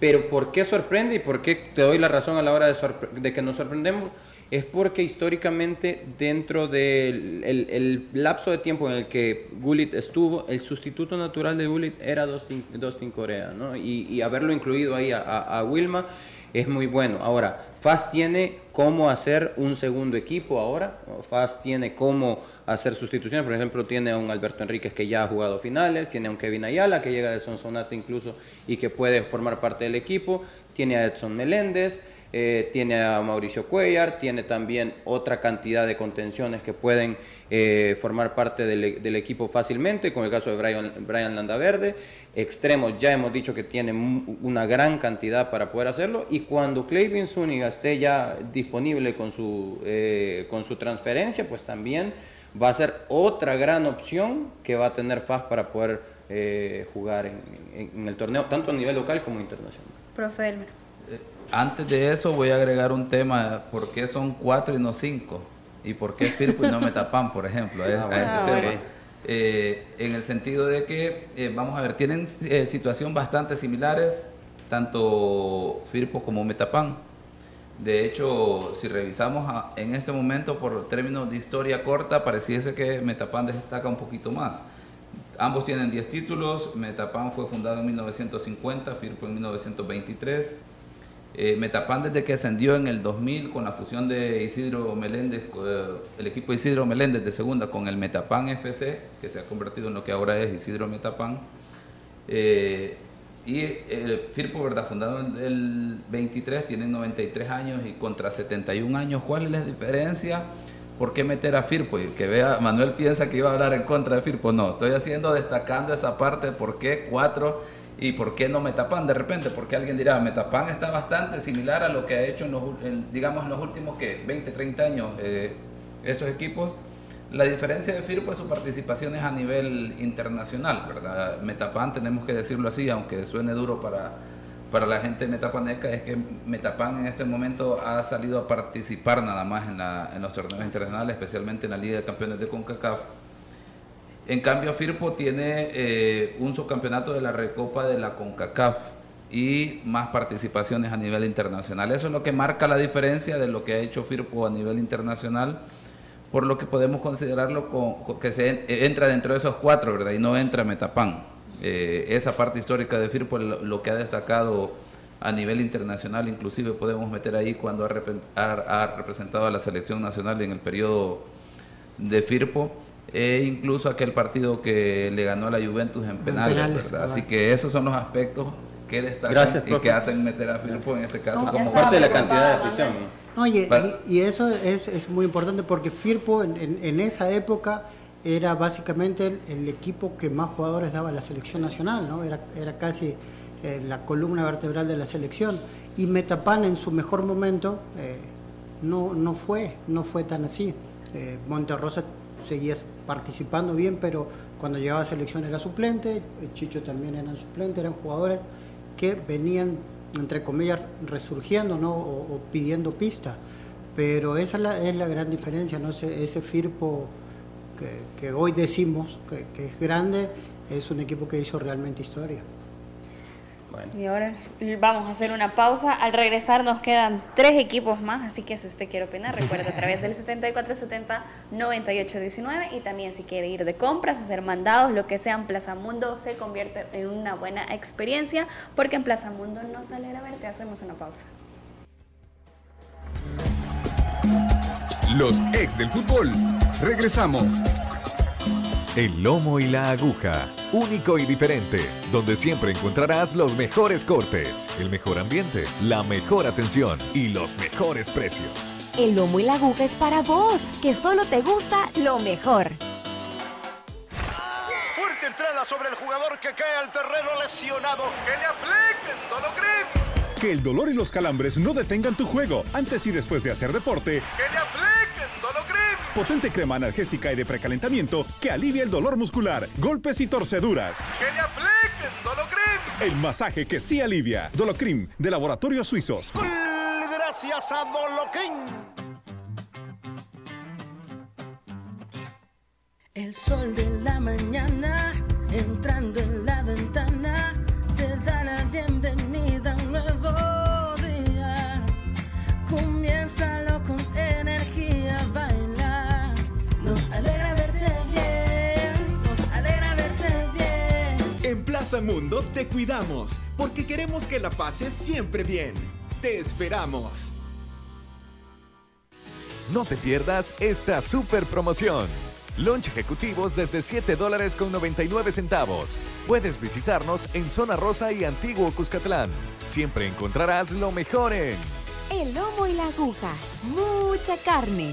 pero ¿por qué sorprende y por qué te doy la razón a la hora de, que nos sorprendemos? Es porque históricamente dentro del el, lapso de tiempo en el que Gullit estuvo, el sustituto natural de Gullit era Dustin, Dustin Corea, ¿no? Y, y haberlo incluido ahí a- a Wilma es muy bueno. Ahora, FAS tiene cómo hacer un segundo equipo ahora. FAS tiene cómo hacer sustituciones. Por ejemplo, tiene a un Alberto Enríquez que ya ha jugado finales. Tiene a un Kevin Ayala que llega de Sonsonate incluso y que puede formar parte del equipo. Tiene a Edson Meléndez. Eh, tiene a Mauricio Cuellar. Tiene también otra cantidad de contenciones que pueden eh, formar parte del, del equipo fácilmente. Con el caso de Brian, Brian Landaverde. Extremos, ya hemos dicho que tiene mu- una gran cantidad para poder hacerlo. Y cuando Clayvin Zúñiga esté ya disponible con su, eh, con su transferencia, pues también va a ser otra gran opción que va a tener FAS para poder eh, jugar en, en- en el torneo, tanto a nivel local como internacional. Profe Elmer. Antes de eso voy a agregar un tema, ¿por qué son cuatro y no cinco? ¿Y por qué Firpo y no Metapan, por ejemplo? este- a este Ah, tema. bueno. Eh, en el sentido de que, eh, vamos a ver, tienen eh, situación bastante similares, tanto Firpo como Metapan. De hecho, si revisamos a- en ese momento por términos de historia corta, pareciese que Metapan destaca un poquito más. Ambos tienen 10 títulos, Metapan fue fundado en 1950, Firpo en 1923. Eh, Metapan desde que ascendió en el 2000 con la fusión de Isidro Meléndez, eh, el equipo Isidro Meléndez de segunda con el Metapan FC, que se ha convertido en lo que ahora es Isidro Metapan. Eh, y el Firpo, ¿verdad? Fundado en el 23, tiene 93 años y contra 71 años. ¿Cuál es la diferencia? ¿Por qué meter a Firpo? Y que vea, Manuel piensa que iba a hablar en contra de Firpo. No, estoy haciendo, destacando esa parte, ¿por qué cuatro? ¿Y por qué no Metapan de repente? Porque alguien dirá, Metapan está bastante similar a lo que ha hecho, en los, digamos, en los últimos ¿qué? 20, 30 años eh, esos equipos. La diferencia de Firpo es su participación es a nivel internacional, ¿verdad? Metapan, tenemos que decirlo así, aunque suene duro para, para la gente metapaneca, es que Metapan en este momento ha salido a participar nada más en, en los torneos internacionales, especialmente en la Liga de Campeones de CONCACAF. En cambio, Firpo tiene eh, un subcampeonato de la Recopa de la CONCACAF y más participaciones a nivel internacional. Eso es lo que marca la diferencia de lo que ha hecho Firpo a nivel internacional, por lo que podemos considerarlo con- con- que se en- entra dentro de esos cuatro, ¿verdad? Y no entra Metapan. Eh, esa parte histórica de Firpo lo, lo que ha destacado a nivel internacional, inclusive podemos meter ahí cuando ha- ha representado a la selección nacional en el periodo de Firpo e incluso aquel partido que le ganó a la Juventus en penales, penales, ¿verdad? Así que esos son los aspectos que destacan Gracias, y que hacen meter a Firpo en ese caso No, como Aparte de la cantidad de afición. ¿no? No, y, Pa- y- y eso es, es muy importante porque Firpo en, en- en esa época era básicamente el, el equipo que más jugadores daba a la selección nacional, ¿no? Era, era casi eh, la columna vertebral de la selección. Y Metapan en su mejor momento eh, no, no fue, no fue tan así. Eh, Monterrosa seguía participando bien, pero cuando llegaba a selección era suplente, Chicho también eran suplentes, eran jugadores que venían, entre comillas, resurgiendo ¿no? o, pidiendo pista. Pero esa es la, es la gran diferencia, ¿no? ese, ese Firpo que, hoy decimos que es grande, es un equipo que hizo realmente historia. Bueno. Y ahora vamos a hacer una pausa. Al regresar nos quedan tres equipos más, así que si usted quiere opinar, recuerde a través del 7470-9819 y también si quiere ir de compras, hacer mandados, lo que sea en Plaza Mundo se convierte en una buena experiencia porque en Plaza Mundo no sale a verte. Hacemos una pausa. Los ex del fútbol. Regresamos. El lomo y la aguja, único y diferente, donde siempre encontrarás los mejores cortes, el mejor ambiente, la mejor atención y los mejores precios. El lomo y la aguja es para vos, que solo te gusta lo mejor. Fuerte entrada sobre el jugador que cae al terreno lesionado. Que le apliquen. Que el dolor y los calambres no detengan tu juego antes y después de hacer deporte. Que le apliquen Dolocrim. Potente crema analgésica y de precalentamiento que alivia el dolor muscular, golpes y torceduras. Que le apliquen Dolocrim. El masaje que sí alivia. Dolocrim, de Laboratorios Suizos. Gracias a Dolocrim. El sol de la mañana entrando en la ventana te da la bienvenida a un nuevo día. Comiénzalo con Plaza Mundo te cuidamos porque queremos que la pases siempre bien. Te esperamos. No te pierdas esta super promoción. Lunch ejecutivos desde 7 dólares con 99 centavos. Puedes visitarnos en Zona Rosa y Antiguo Cuscatlán. Siempre encontrarás lo mejor en El lomo y la aguja, mucha carne.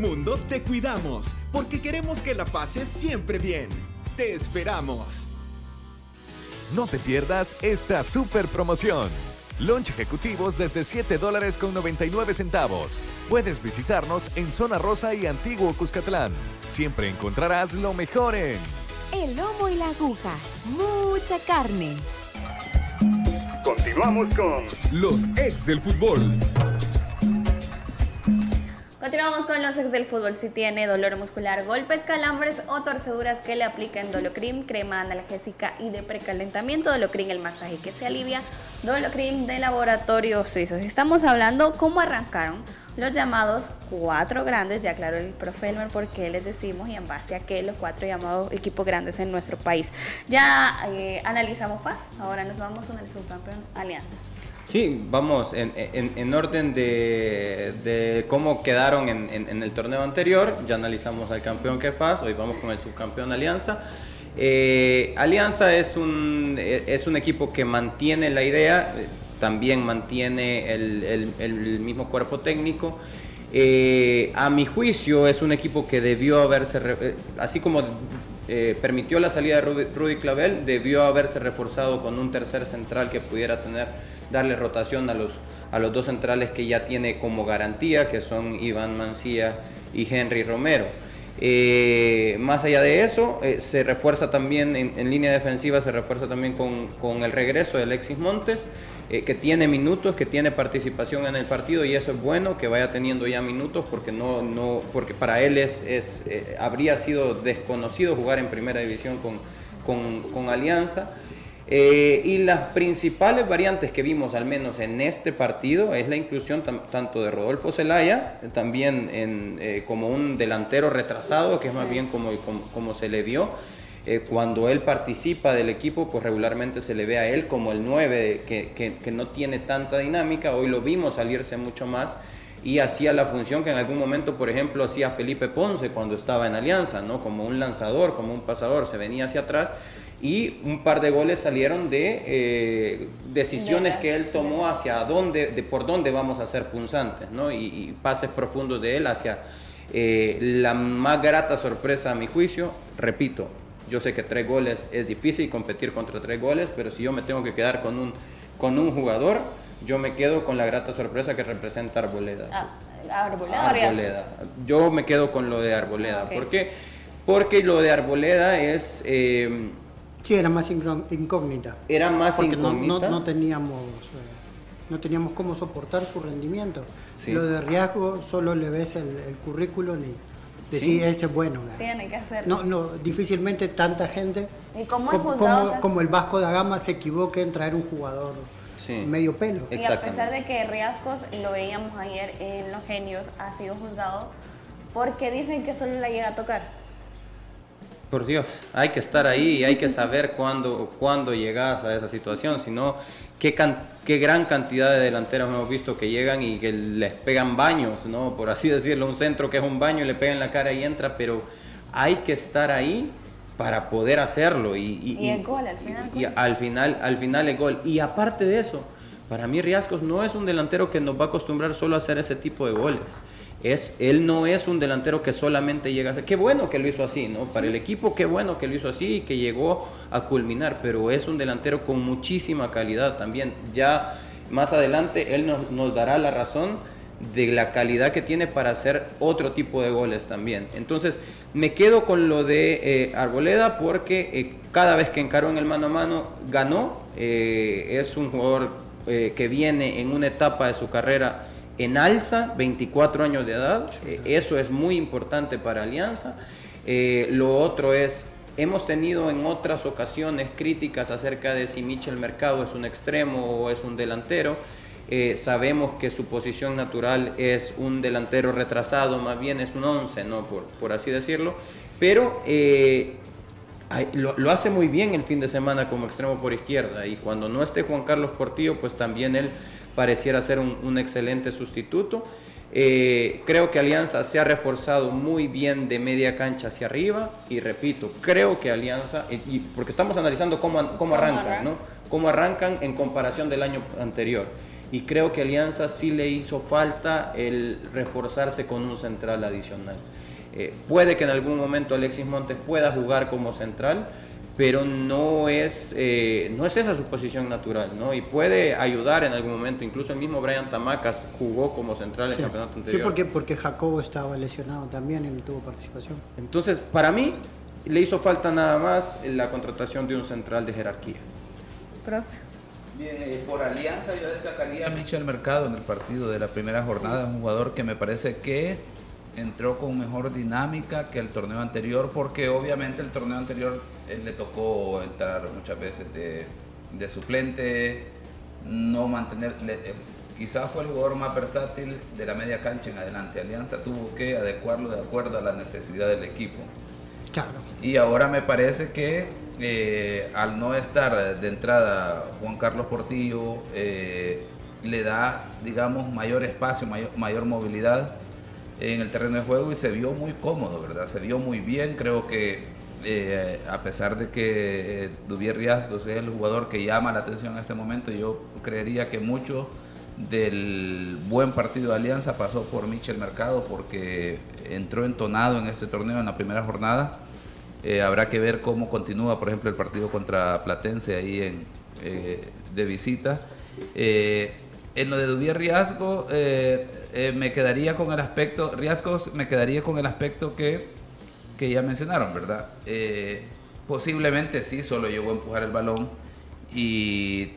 Mundo te cuidamos porque queremos que la pases siempre bien. Te esperamos. No te pierdas esta super promoción. Lunch ejecutivos desde 7 dólares con 99 centavos. Puedes visitarnos en Zona Rosa y Antiguo Cuscatlán. Siempre encontrarás lo mejor en El lomo y la aguja. Mucha carne. Continuamos con Los ex del fútbol. Continuamos con los ex del fútbol. Si tiene dolor muscular, golpes, calambres o torceduras que le apliquen Dolocrim, crema analgésica y de precalentamiento, Dolocrim el masaje que se alivia, Dolocrim de laboratorio suizo. Estamos hablando cómo arrancaron los llamados cuatro grandes, ya claro el profe Elmer por qué les decimos y en base a qué los cuatro llamados equipos grandes en nuestro país. Ya eh, analizamos FAS, ahora nos vamos con el subcampeón Alianza. Sí, vamos en, en- en orden de, cómo quedaron en, en- el torneo anterior. Ya analizamos al campeón que FAS, hoy vamos con el subcampeón Alianza. Eh, Alianza es un, eh, es un equipo que mantiene la idea, eh, también mantiene el, mismo cuerpo técnico. Eh, a mi juicio es un equipo que debió haberse, así como eh, permitió la salida de Rudy, Clavel, debió haberse reforzado con un tercer central que pudiera tener, darle rotación a los, a los dos centrales que ya tiene como garantía, que son Iván Mancía y Henry Romero. Eh, más allá de eso, eh, se refuerza también en, en línea defensiva, se refuerza también con, con el regreso de Alexis Montes, eh, que tiene minutos, que tiene participación en el partido y eso es bueno, que vaya teniendo ya minutos porque no, no, porque para él es, es eh, habría sido desconocido jugar en primera división con, con, con Alianza. Eh, y las principales variantes que vimos, al menos en este partido, es la inclusión tanto de Rodolfo Zelaya, también en, eh, como un delantero retrasado, que es más bien como, como, como se le vio. Eh, cuando él participa del equipo, pues regularmente se le ve a él como el 9, que, que- que no tiene tanta dinámica. Hoy lo vimos salirse mucho más y hacía la función que en algún momento, por ejemplo, hacía Felipe Ponce cuando estaba en Alianza, ¿no? Como un lanzador, como un pasador, se venía hacia atrás y un par de goles salieron de eh, decisiones que él tomó hacia dónde, de por dónde vamos a ser punzantes, ¿no? Y, y pases profundos de él hacia eh, la más grata sorpresa a mi juicio, repito, yo sé que tres goles es difícil competir contra tres goles, pero si yo me tengo que quedar con un, con un jugador, yo me quedo con la grata sorpresa que representa Arboleda. Ah, Arboleda. Arboleda. Yo me quedo con lo de Arboleda. Ah, ok. ¿Por qué? Porque lo de Arboleda es... eh, Sí, era más incó- incógnita. Era más Porque no- incógnita. No, no teníamos, eh, no teníamos cómo soportar su rendimiento. Sí. Lo de riesgo solo le ves el, el currículum y decís, Sí. este es bueno. ¿verdad? Tiene que hacerlo. No, no, difícilmente tanta gente ¿Y cómo es como, juzgado? como- como el Vasco da Gama se equivoque en traer un jugador Sí. medio pelo. Y a pesar de que Riascos, lo veíamos ayer en Los Genios, ha sido juzgado porque dicen que solo la llega a tocar. Por Dios, hay que estar ahí y hay que saber cuándo, cuándo llegas a esa situación, si no, qué, can- qué gran cantidad de delanteros hemos visto que llegan y que les pegan baños, ¿no? Por así decirlo, un centro que es un baño, le pegan la cara y entra, pero hay que estar ahí para poder hacerlo y, y- Y el gol, al final. y al final, al final el gol. Y aparte de eso, para mí Riascos no es un delantero que nos va a acostumbrar solo a hacer ese tipo de goles. Es, él no es un delantero que solamente llega a hacer. Qué bueno que lo hizo así, ¿no? Para el equipo, qué bueno que lo hizo así y que llegó a culminar, pero es un delantero con muchísima calidad también. Ya más adelante él nos, nos dará la razón de la calidad que tiene para hacer otro tipo de goles también. Entonces, me quedo con lo de eh, Arboleda porque eh, cada vez que encaró en el mano a mano ganó. Eh, es un jugador que viene en una etapa de su carrera en alza, 24 años de edad. Eh, eso es muy importante para Alianza. Eh, lo otro es, hemos tenido en otras ocasiones críticas acerca de si Michel Mercado es un extremo o es un delantero. Eh, sabemos que su posición natural es un delantero retrasado, más bien es un 11, ¿no? por, por así decirlo. Pero eh, lo hace muy bien el fin de semana como extremo por izquierda y cuando no esté Juan Carlos Portillo, pues también él pareciera ser un, un excelente sustituto. Eh, creo que Alianza se ha reforzado muy bien de media cancha hacia arriba y repito, creo que Alianza, y, y porque estamos analizando cómo, cómo arrancan, ¿no? Cómo arrancan en comparación del año anterior. y creo que Alianza sí le hizo falta el reforzarse con un central adicional. Eh, puede que en algún momento Alexis Montes pueda jugar como central, pero no es, eh, no es esa su posición natural, ¿no? Y puede ayudar en algún momento, incluso el mismo Brian Tamacas jugó como central en el campeonato anterior. Sí, porque, porque Jacobo estaba lesionado también y no tuvo participación. Entonces, para mí, le hizo falta nada más la contratación de un central de jerarquía. Profe. Bien, eh, por alianza yo destacaría a Michel Mercado en el partido de la primera jornada, un jugador que me parece que entró con mejor dinámica que el torneo anterior, porque obviamente el torneo anterior él le tocó entrar muchas veces de, de suplente, no mantener, eh, quizás fue el jugador más versátil de la media cancha en adelante. Alianza tuvo que adecuarlo de acuerdo a la necesidad del equipo. Claro. Y ahora me parece que eh, al no estar de entrada Juan Carlos Portillo, eh, le da, digamos, mayor espacio, mayor, mayor movilidad en el terreno de juego y se vio muy cómodo, ¿verdad? Se vio muy bien, creo que eh, a pesar de que eh, Duvier Riascos es el jugador que llama la atención en este momento, yo creería que mucho del buen partido de Alianza pasó por Michel Mercado porque entró entonado en este torneo en la primera jornada. Eh, habrá que ver cómo continúa, por ejemplo, el partido contra Platense ahí de visita. en lo de Duvier Riasco, me quedaría con el aspecto, me quedaría con el aspecto que, que ya mencionaron, ¿verdad? posiblemente sí, solo llegó a empujar el balón y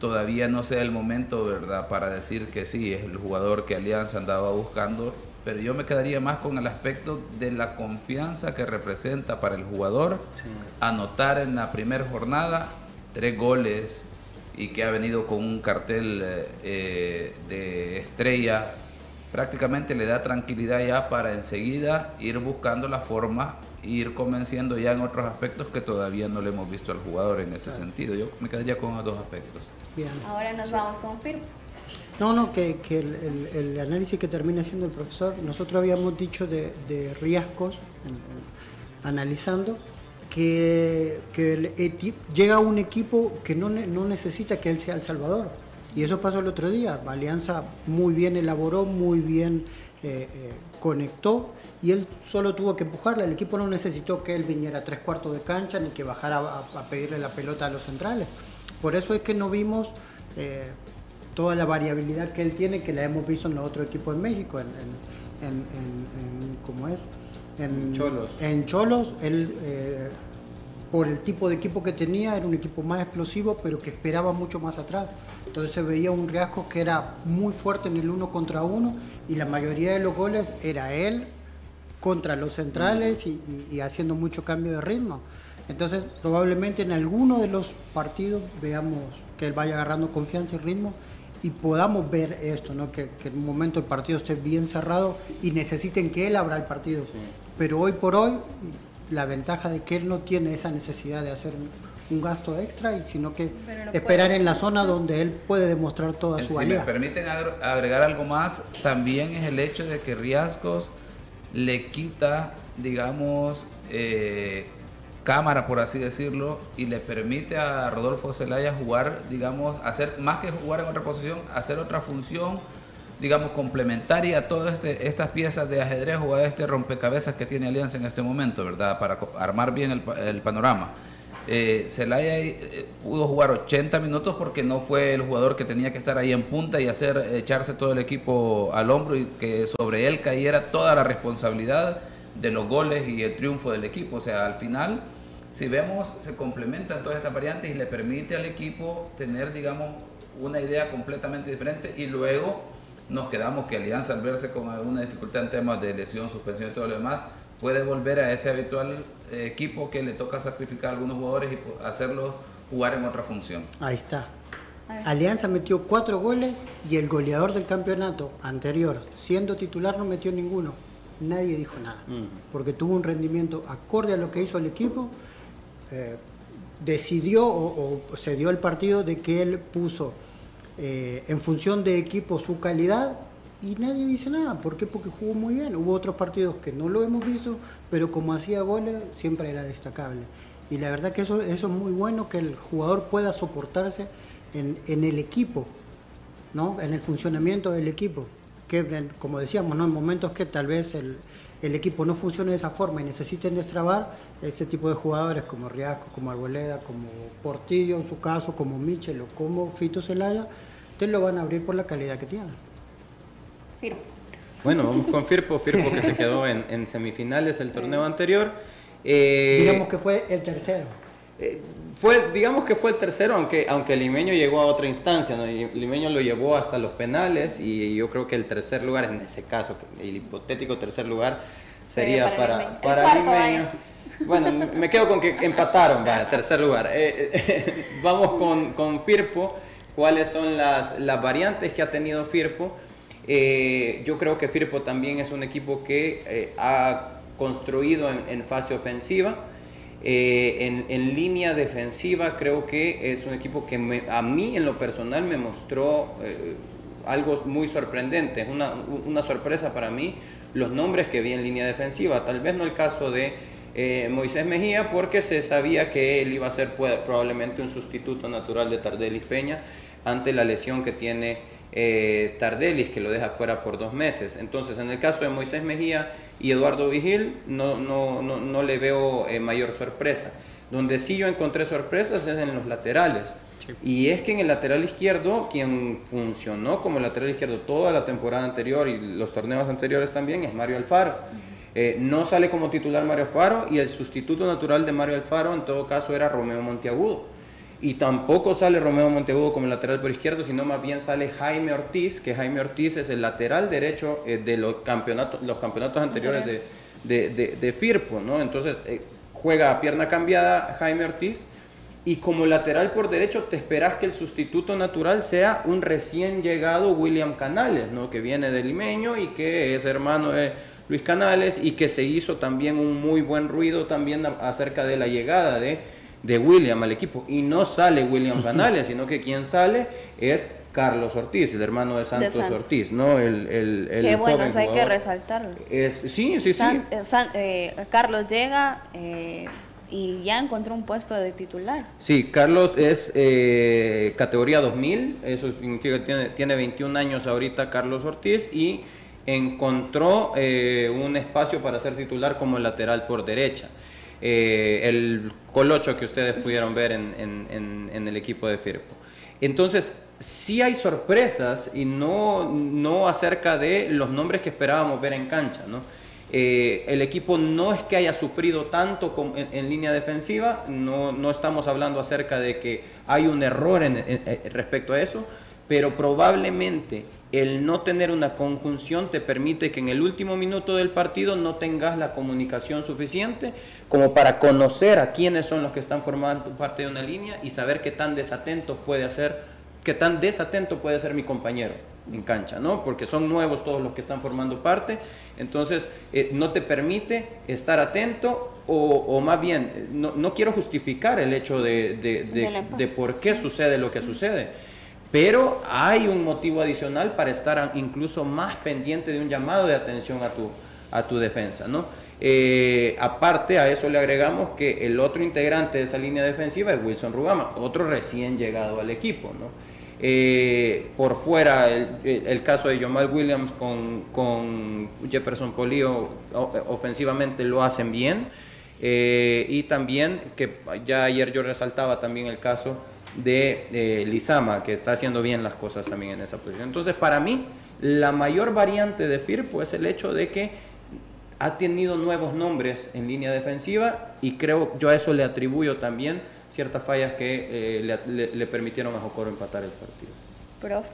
todavía no sea el momento, ¿verdad?, para decir que sí, es el jugador que Alianza andaba buscando, pero yo me quedaría más con el aspecto de la confianza que representa para el jugador anotar en la primera jornada tres goles y que ha venido con un cartel eh, de estrella, prácticamente le da tranquilidad ya para enseguida ir buscando la forma ir convenciendo ya en otros aspectos que todavía no le hemos visto al jugador en ese sentido. Yo me quedaría con los dos aspectos. Bien. Ahora nos vamos con Firpo. No, no, que, que el, análisis que termina haciendo el profesor, nosotros habíamos dicho de, de riesgos, analizando, que, que llega un equipo que no, no necesita que él sea el salvador. Y eso pasó el otro día. Alianza muy bien elaboró, muy bien eh, eh, conectó y él solo tuvo que empujarla. El equipo no necesitó que él viniera a tres cuartos de cancha ni que bajara a, pedirle la pelota a los centrales. Por eso es que no vimos eh, toda la variabilidad que él tiene, que la hemos visto en los otros equipos en México, en, ¿cómo es? En Cholos. En Cholos, él, por el tipo de equipo que tenía, era un equipo más explosivo, pero que esperaba mucho más atrás. Entonces se veía un riesgo que era muy fuerte en el uno contra uno y la mayoría de los goles era él contra los centrales y, haciendo mucho cambio de ritmo. Entonces, probablemente en alguno de los partidos veamos que él vaya agarrando confianza y ritmo y podamos ver esto, ¿no? que, en un momento el partido esté bien cerrado y necesiten que él abra el partido. Pero hoy por hoy, la ventaja de que él no tiene esa necesidad de hacer un, gasto extra, y sino que esperar en la zona donde él puede demostrar toda su Si me permiten agregar algo más, también es el hecho de que Riascos le quita, digamos, eh, cámara, por así decirlo, y le permite a Rodolfo Zelaya jugar, digamos, hacer más que jugar en otra posición, hacer otra función, digamos, complementaria a todas este, estas piezas de ajedrez o a este rompecabezas que tiene Alianza en este momento, ¿verdad? Para armar bien el panorama. Eh, Celaya eh, pudo jugar 80 minutos porque no fue el jugador que tenía que estar ahí en punta y hacer echarse todo el equipo al hombro y que sobre él cayera toda la responsabilidad de los goles y el triunfo del equipo. O sea, al final, si vemos, se complementan todas estas variantes y le permite al equipo tener, digamos, una idea completamente diferente y luego nos quedamos que Alianza al verse con alguna dificultad en temas de lesión, suspensión y todo lo demás, puede volver a ese habitual eh, equipo que le toca sacrificar a algunos jugadores y hacerlos jugar en otra función. Ahí está. Alianza metió cuatro goles y el goleador del campeonato anterior, siendo titular, no metió ninguno. Nadie dijo nada, porque tuvo un rendimiento acorde a lo que hizo el equipo. Eh, decidió o, se dio el partido de que él puso eh, en función de equipo su calidad y nadie dice nada. ¿Por qué? Porque jugó muy bien. Hubo otros partidos que no lo hemos visto, pero como hacía goles, siempre era destacable. Y la verdad que eso, eso es muy bueno, que el jugador pueda soportarse en, el equipo. ¿no? en el funcionamiento del equipo. Que, en- como decíamos, ¿no? en momentos que tal vez el, el equipo no funcione de esa forma y necesiten destrabar, ese tipo de jugadores como Riasco, como Arboleda, como Portillo en su caso, como Michel o como Fito Celaya, te lo van a abrir por la calidad que tienen. Firpo. Bueno, vamos con Firpo, Firpo que se quedó en, en semifinales el torneo anterior. Eh, Digamos que fue el tercero. eh, fue, digamos que fue el tercero, aunque, aunque Limeño llegó a otra instancia, ¿no? Limeño lo llevó hasta los penales y yo creo que el tercer lugar, en ese caso, el hipotético tercer lugar, sería Sería para, para para, Limeño. El cuarto, Limeño. Bueno, me quedo con que empataron, vaya, tercer lugar. Eh, eh, vamos con, con Firpo, cuáles son las, las variantes que ha tenido Firpo. Eh, yo creo que Firpo también es un equipo que eh, ha construido en, en fase ofensiva. Eh, en, línea defensiva creo que es un equipo que me- a mí en lo personal me mostró eh, algo muy sorprendente, es una, una sorpresa para mí los nombres que vi en línea defensiva. Tal vez no el caso de eh, Moisés Mejía porque se sabía que él iba a ser pues, probablemente un sustituto natural de Tardelis Peña ante la lesión que tiene eh, Tardelis, que lo deja fuera por dos meses. Entonces, en el caso de Moisés Mejía y Eduardo Vigil, no, no, no, no le veo eh, mayor sorpresa. Donde sí yo encontré sorpresas es en los laterales. Y es que en el lateral izquierdo, quien funcionó como lateral izquierdo toda la temporada anterior y los torneos anteriores también, es Mario Alfaro. Eh, no sale como titular Mario Alfaro y el sustituto natural de Mario Alfaro en todo caso era Romeo Monteagudo. Y tampoco sale Romeo Monteagudo como lateral por izquierdo, sino más bien sale Jaime Ortiz, que Jaime Ortiz es el lateral derecho eh, de los campeonatos, los campeonatos anteriores de, de, de- de Firpo, ¿no? Entonces eh, juega a pierna cambiada Jaime Ortiz y como lateral por derecho te esperas que el sustituto natural sea un recién llegado William Canales, ¿no? Que viene del limeño y que es hermano de Luis Canales y que se hizo también un muy buen ruido también acerca de la llegada de, de William al equipo. Y no sale William Canales, sino que quien sale es Carlos Ortiz, el hermano de Santos, Santos. Ortiz, ¿no? El, el, el Qué bueno, eso hay que resaltarlo. Es, sí, sí, sí. San- eh, San- eh, Carlos llega eh, y ya encontró un puesto de titular. Sí, Carlos es eh, categoría 2000, eso significa que tiene, tiene 21 años ahorita Carlos Ortiz y encontró eh, un espacio para ser titular como lateral por derecha. Eh, el colocho que ustedes pudieron ver en, en- el equipo de Firpo. Entonces, sí hay sorpresas y no, no acerca de los nombres que esperábamos ver en cancha, ¿no? Eh, el equipo no es que haya sufrido tanto en, línea defensiva, no, no estamos hablando acerca de que hay un error en- respecto a eso, pero probablemente el no tener una conjunción te permite que en el último minuto del partido no tengas la comunicación suficiente como para conocer a quiénes son los que están formando parte de una línea y saber qué tan desatento puede hacer, qué tan desatento puede ser mi compañero en cancha, ¿no? Porque son nuevos todos los que están formando parte, entonces eh, no te permite estar atento o, o más bien, eh, no, no quiero justificar el hecho de, de- de por qué sucede lo que sucede, pero hay un motivo adicional para estar incluso más pendiente de un llamado de atención a tu, a tu defensa, ¿no? Eh, aparte a eso le agregamos que el otro integrante de esa línea defensiva es Wilson Rugama, otro recién llegado al equipo, ¿no? Eh, por fuera, el, caso de Jamal Williams con, con Jefferson Polio ofensivamente lo hacen bien. Eh, y también, que ya ayer yo resaltaba también el caso de eh, Lizama, que está haciendo bien las cosas también en esa posición. Entonces, para mí, la mayor variante de Firpo es el hecho de que ha tenido nuevos nombres en línea defensiva y creo yo a eso le atribuyo también ciertas fallas que eh, le, le- le permitieron a Jocoro empatar el partido. Profe.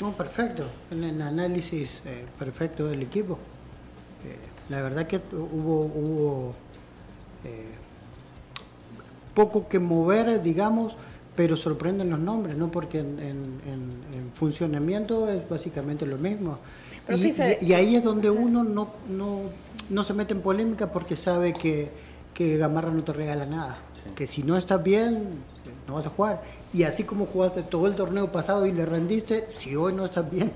No, perfecto. En el análisis eh, perfecto del equipo. Eh, la verdad que hubo, hubo eh, poco que mover, digamos, pero sorprenden los nombres, ¿no? Porque en, en- en- en funcionamiento es básicamente lo mismo. Y, fíjese- y- y ahí es donde uno no, no, no se mete en polémica porque sabe que, que Gamarra no te regala nada. Que si no estás bien, no vas a jugar. Y así como jugaste todo el torneo pasado y le rendiste, si hoy no estás bien,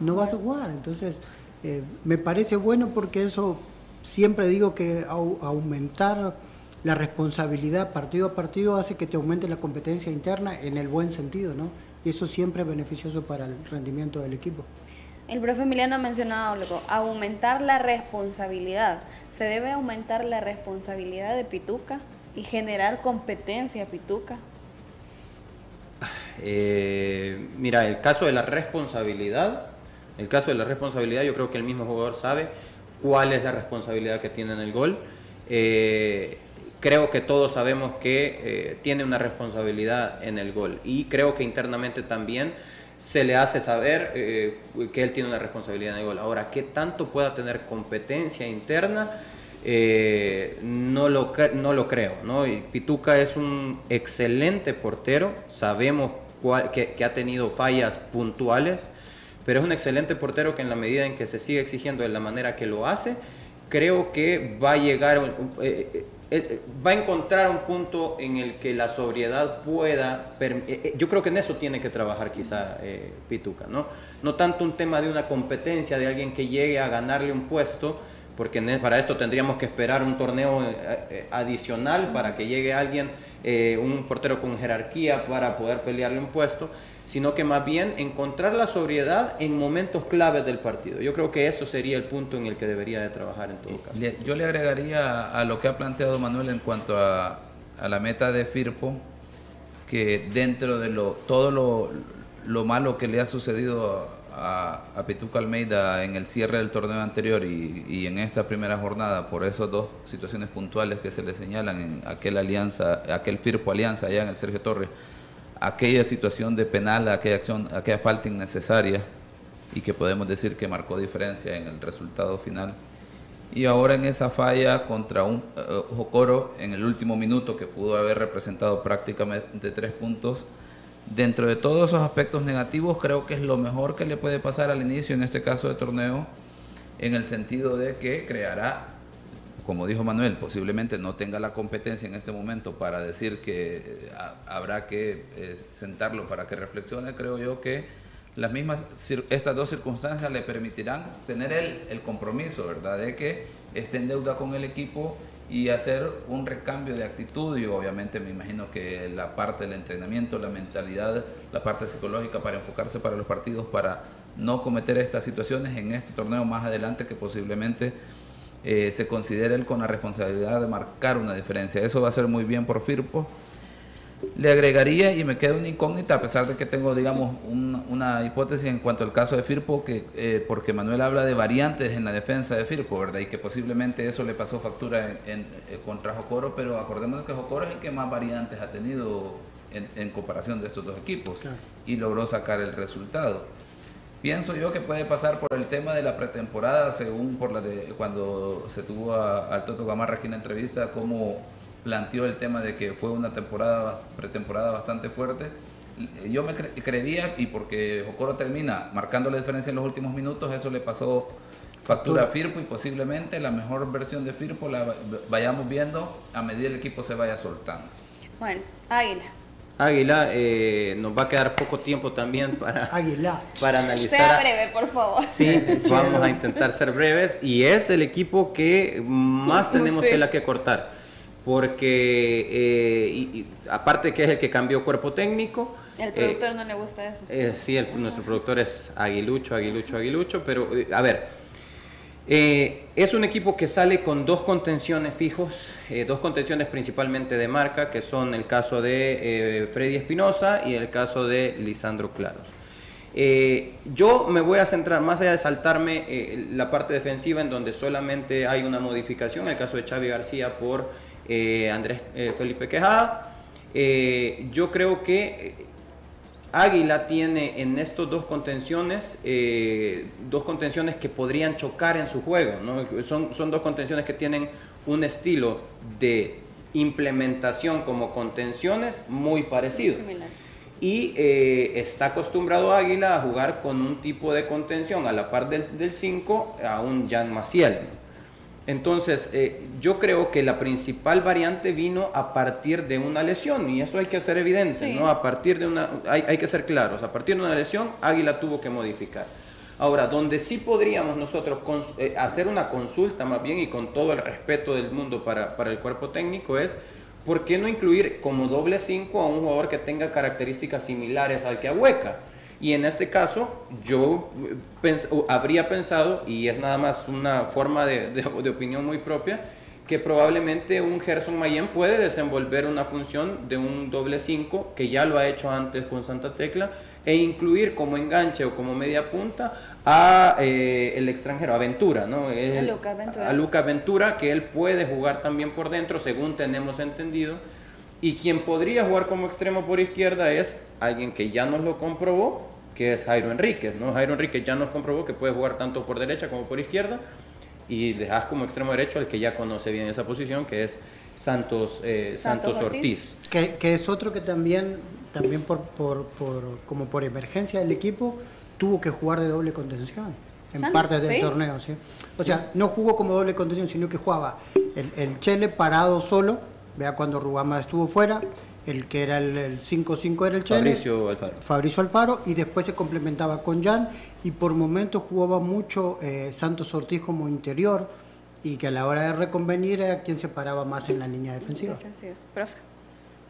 no, vas a jugar. Entonces, eh, me parece bueno porque eso siempre digo que au- aumentar la responsabilidad partido a partido hace que te aumente la competencia interna en el buen sentido, ¿no? y eso siempre es beneficioso para el rendimiento del equipo. El profe Emiliano ha mencionado algo, aumentar la responsabilidad. ¿Se debe aumentar la responsabilidad de Pituca y generar competencia Pituca? Eh, mira, el caso de la responsabilidad, el caso de la responsabilidad, yo creo que el mismo jugador sabe cuál es la responsabilidad que tiene en el gol. Eh, creo que todos sabemos que eh, tiene una responsabilidad en el gol y creo que internamente también se le hace saber eh, que él tiene una responsabilidad en el gol. Ahora, ¿qué tanto pueda tener competencia interna? no, lo, no lo creo. ¿no? Pituca es un excelente portero, sabemos que, que ha tenido fallas puntuales, pero es un excelente portero que en la medida en que se sigue exigiendo de la manera que lo hace, creo que va a llegar, eh, eh, eh, va a encontrar un punto en el que la sobriedad pueda, yo creo que en eso tiene que trabajar quizá Pituca, ¿no? No tanto un tema de una competencia, de alguien que llegue a ganarle un puesto, porque para esto tendríamos que esperar un torneo adicional para que llegue alguien, un portero con jerarquía para poder pelearle un puesto, sino que más bien encontrar la sobriedad en momentos claves del partido. Yo creo que eso sería el punto en el que debería de trabajar en todo caso. Yo le agregaría a lo que ha planteado Manuel en cuanto a, la meta de Firpo, que dentro de lo, todo lo, malo que le ha sucedido a, a, Pituca Almeida en el cierre del torneo anterior y, y, en esta primera jornada por esas dos situaciones puntuales que se le señalan en aquel alianza, aquel Firpo Alianza allá en el Sergio Torres, aquella situación de penal, aquella acción, aquella falta innecesaria y que podemos decir que marcó diferencia en el resultado final. Y ahora en esa falla contra un uh, Jocoro en el último minuto que pudo haber representado prácticamente tres puntos, dentro de todos esos aspectos negativos creo que es lo mejor que le puede pasar al inicio en este caso de torneo en el sentido de que creará como dijo Manuel, posiblemente no tenga la competencia en este momento para decir que eh, habrá que eh, sentarlo para que reflexione, creo yo que las mismas, estas dos circunstancias le permitirán tener el, el compromiso, ¿verdad? De que esté en deuda con el equipo y hacer un recambio de actitud y obviamente me imagino que la parte del entrenamiento, la mentalidad, la parte psicológica para enfocarse para los partidos, para no cometer estas situaciones en este torneo más adelante que posiblemente eh, se considera él con la responsabilidad de marcar una diferencia. Eso va a ser muy bien por Firpo. Le agregaría y me queda una incógnita, a pesar de que tengo, digamos, una hipótesis en cuanto al caso de Firpo, que, eh, porque Manuel habla de variantes en la defensa de Firpo, ¿verdad? Y que posiblemente eso le pasó factura en, en, eh, contra Jocoro, pero acordémonos que Jocoro es el que más variantes ha tenido en, comparación de estos dos equipos y logró sacar el resultado. Pienso yo que puede pasar por el tema de la pretemporada, según por la de cuando se tuvo al Toto Gamarra aquí en la entrevista, cómo planteó el tema de que fue una temporada pretemporada bastante fuerte. Yo me creería, y porque Jocoro termina marcando la diferencia en los últimos minutos, eso le pasó factura a Firpo y posiblemente la mejor versión de Firpo la vayamos viendo a medida el equipo se vaya soltando. Bueno, Águila. Águila, eh, nos va a quedar poco tiempo también para, para analizar. Sea breve, por favor. Sí, vamos a intentar ser breves. Y es el equipo que más tenemos que la que cortar. Porque, eh, aparte que es el que cambió cuerpo técnico. El eh, productor no le gusta eso. sí, nuestro productor es Aguilucho, Aguilucho, Aguilucho. Pero, a ver eh, es un equipo que sale con dos contenciones fijos, eh, dos contenciones principalmente de marca, que son el caso de eh, Freddy Espinosa y el caso de Lisandro Claros. yo me voy a centrar, más allá de saltarme la parte defensiva, en donde solamente hay una modificación, el caso de Xavi García por Andrés Felipe Quejada. yo creo que Águila tiene en estos dos contenciones, eh, dos contenciones que podrían chocar en su juego. Son, son dos contenciones que tienen un estilo de implementación como contenciones muy parecido. Y eh, está acostumbrado Águila a jugar con un tipo de contención a la par del 5 a un Jan Maciel. Entonces, eh, yo creo que la principal variante vino a partir de una lesión, y eso hay que ser evidente, ¿no? A partir de una, hay, que ser claros, a partir de una lesión, Águila tuvo que modificar. Ahora, donde sí podríamos nosotros eh, hacer una consulta más bien y con todo el respeto del mundo para, el cuerpo técnico es ¿por qué no incluir como doble 5 a un jugador que tenga características similares al que Ahueca? Y en este caso, yo pens habría pensado, y es nada más una forma de, de, de opinión muy propia, que probablemente un Gerson Mayen puede desenvolver una función de un doble 5, que ya lo ha hecho antes con Santa Tecla, e incluir como enganche o como media punta a eh, el extranjero, Aventura, ¿no? El, a Luca Ventura. A Luca Ventura, que él puede jugar también por dentro, según tenemos entendido. Y quien podría jugar como extremo por izquierda es alguien que ya nos lo comprobó, que es Jairo Enríquez, ¿no? Jairo Enríquez ya nos comprobó que puede jugar tanto por derecha como por izquierda y dejas como extremo derecho al que ya conoce bien esa posición, que es Santos, eh, Santos, Santos, Ortiz. Ortiz. Que, que, es otro que también, también por, por, por, como por emergencia del equipo, tuvo que jugar de doble contención en ¿Santos? partes del ¿Sí? torneo. ¿sí? O sea, no jugó como doble contención, sino que jugaba el, el Chele parado solo, vea cuando Rugama estuvo fuera, el que era el 5-5 era el Chele, Fabricio Alfaro. Fabricio Alfaro, y después se complementaba con Jan, y por momentos jugaba mucho eh, Santos Ortiz como interior, y que a la hora de reconvenir era quien se paraba más en la línea defensiva. Profe.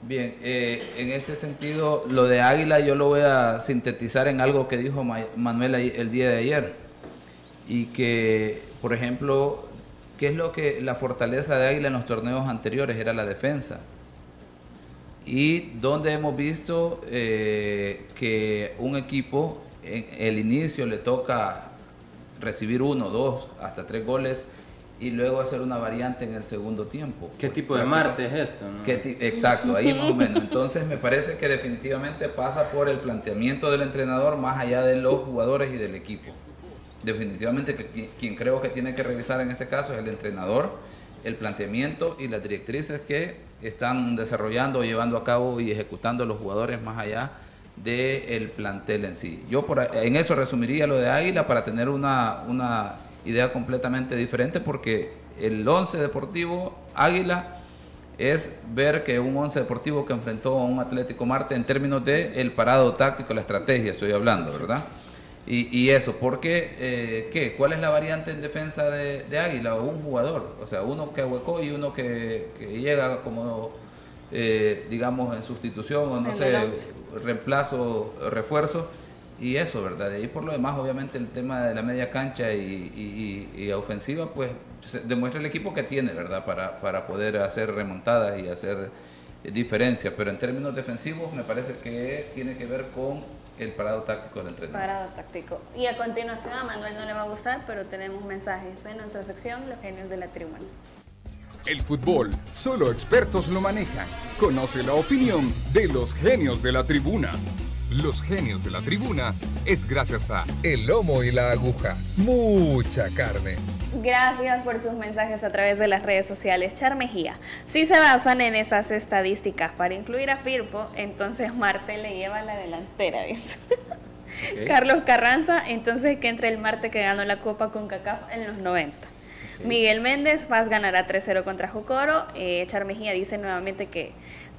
Bien, eh, en ese sentido, lo de Águila yo lo voy a sintetizar en algo que dijo Ma- Manuel el día de ayer. Y que, por ejemplo, ¿qué es lo que la fortaleza de Águila en los torneos anteriores? Era la defensa. Y donde hemos visto eh, que un equipo en el inicio le toca recibir uno, dos, hasta tres goles y luego hacer una variante en el segundo tiempo. ¿Qué tipo de Marte es esto? no? ¿Qué ti- Exacto, ahí más o menos. Entonces me parece que definitivamente pasa por el planteamiento del entrenador más allá de los jugadores y del equipo. Definitivamente que quien creo que tiene que revisar en ese caso es el entrenador, el planteamiento y las directrices que están desarrollando, llevando a cabo y ejecutando los jugadores más allá del plantel en sí. Yo por, en eso resumiría lo de Águila para tener una, una idea completamente diferente porque el 11 deportivo Águila es ver que un 11 deportivo que enfrentó a un Atlético Marte en términos de el parado táctico, la estrategia estoy hablando, ¿verdad? Y, y eso, porque, eh, ¿qué? ¿Cuál es la variante en defensa de, de Águila? Un jugador, o sea, uno que huecó y uno que, que llega como, eh, digamos, en sustitución o no sé, reemplazo, refuerzo. Y eso, ¿verdad? De ahí por lo demás, obviamente, el tema de la media cancha y, y- y- y ofensiva, pues demuestra el equipo que tiene, ¿verdad? Para, para poder hacer remontadas y hacer eh, diferencia. Pero en términos defensivos, me parece que tiene que ver con el parado táctico del entrenador. Parado táctico. Y a continuación a Manuel no le va a gustar, pero tenemos mensajes en nuestra sección Los Genios de la Tribuna. El fútbol, solo expertos lo manejan. Conoce la opinión de los genios de la tribuna. Los genios de la tribuna es gracias a El Lomo y la Aguja. Mucha carne. Gracias por sus mensajes a través de las redes sociales. Char Mejía. Si se basan en esas estadísticas para incluir a Firpo, entonces Marte le lleva la delantera. dice. Ok. Carlos Carranza, entonces que entre el Marte que ganó la Copa con CACAF en los 90. Miguel Méndez, Paz ganará 3-0 contra Jocoro. Eh, Char Mejía dice nuevamente que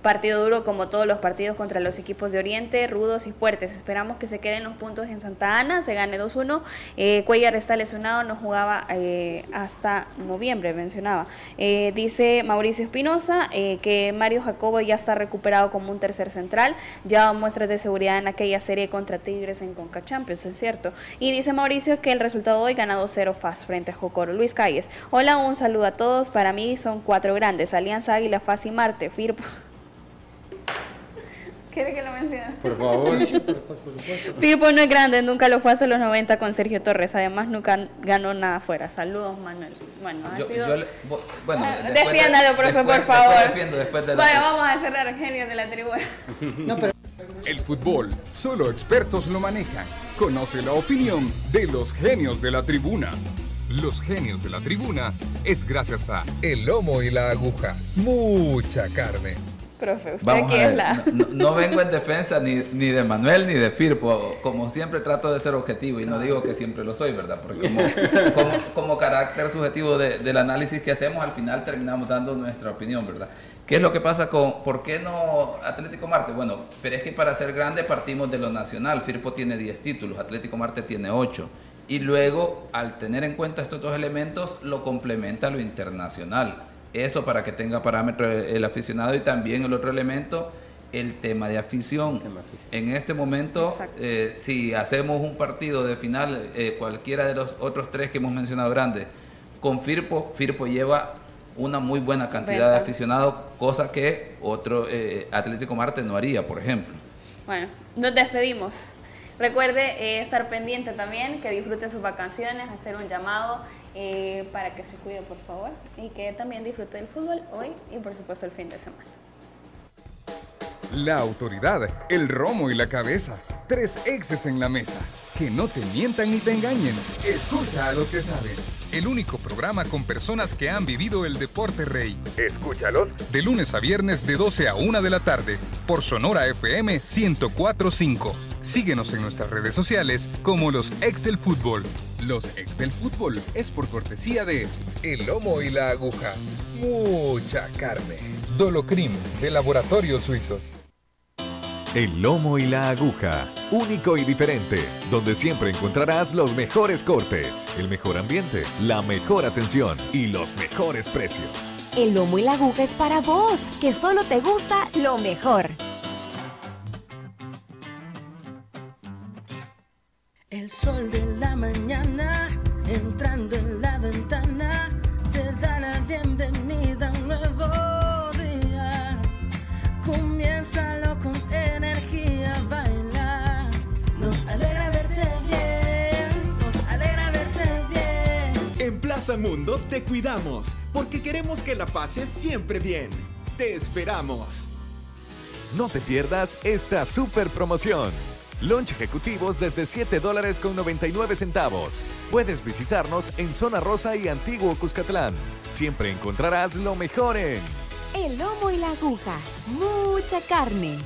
partido duro como todos los partidos contra los equipos de Oriente, rudos y fuertes. Esperamos que se queden los puntos en Santa Ana, se gane 2-1. Eh, Cuellar está lesionado, no jugaba eh, hasta noviembre, mencionaba. Eh, dice Mauricio Espinosa eh, que Mario Jacobo ya está recuperado como un tercer central, ya muestras de seguridad en aquella serie contra Tigres en Conca Champions, es cierto. Y dice Mauricio que el resultado hoy gana 2-0 FAS frente a Jocoro. Luis Calles, hola, un saludo a todos. Para mí son cuatro grandes, Alianza Águila, FAS y Marte, Firpo. ¿Quiere que lo mencione? Por favor. Sí, sí, por, por- por supuesto. Firpo no es grande, nunca lo fue hasta los 90 con Sergio Torres. Además, nunca ganó nada afuera. Saludos, Manuel. Bueno, ha Yo- sido. yo le- bo- bueno, Ah, después de- Defiéndalo, profe, después- por favor. después defiendo, después de la- bueno, vamos a cerrar genios de la tribuna. No, pero El fútbol, solo expertos lo manejan. Conoce la opinión de los genios de la tribuna. Los genios de la tribuna es gracias a El Lomo y la Aguja. Mucha carne. Profe, usted Vamos aquí a es ver, la. no, vengo en defensa ni, ni de Manuel ni de Firpo. Como siempre trato de ser objetivo y no digo que siempre lo soy, ¿verdad? Porque como, como, como carácter subjetivo de- del análisis que hacemos, al final terminamos dando nuestra opinión, ¿verdad? ¿Qué es lo que pasa con, por qué no Atlético Marte? Bueno, pero es que para ser grande partimos de lo nacional. Firpo tiene 10 títulos, Atlético Marte tiene 8. Y luego, al tener en cuenta estos dos elementos, lo complementa lo internacional. Eso para que tenga parámetro el, el aficionado y también el otro elemento, el tema de afición. En este momento, eh, si hacemos un partido de final, eh, cualquiera de los otros tres que hemos mencionado grandes, con Firpo, Firpo lleva una muy buena cantidad de aficionados, cosa que otro eh, Atlético Marte no haría, por ejemplo. Bueno, nos despedimos. Recuerde eh, estar pendiente también, que disfrute sus vacaciones, hacer un llamado eh, para que se cuide, por favor, y que también disfrute del fútbol hoy y por supuesto el fin de semana. La autoridad, el romo y la cabeza. Tres exes en la mesa. Que no te mientan ni te engañen. Escucha a los que saben. El único programa con personas que han vivido el deporte rey. Escúchalos. De lunes a viernes de 12 a 1 de la tarde. Por Sonora FM 1045. Síguenos en nuestras redes sociales como los ex del fútbol. Los ex del fútbol es por cortesía de El Lomo y la Aguja. Mucha carne. Dolocrim de Laboratorios Suizos. El lomo y la aguja, único y diferente, donde siempre encontrarás los mejores cortes, el mejor ambiente, la mejor atención y los mejores precios. El lomo y la aguja es para vos, que solo te gusta lo mejor. El sol de la mañana entrando en la ventana te da la bienvenida a un nuevo día. Comiénzalo con energía, bien. En Plaza Mundo te cuidamos porque queremos que la pases siempre bien. Te esperamos. No te pierdas esta super promoción. Lunch ejecutivos desde 7 dólares con 99 centavos. Puedes visitarnos en Zona Rosa y Antiguo Cuscatlán. Siempre encontrarás lo mejor en El lomo y la aguja, mucha carne.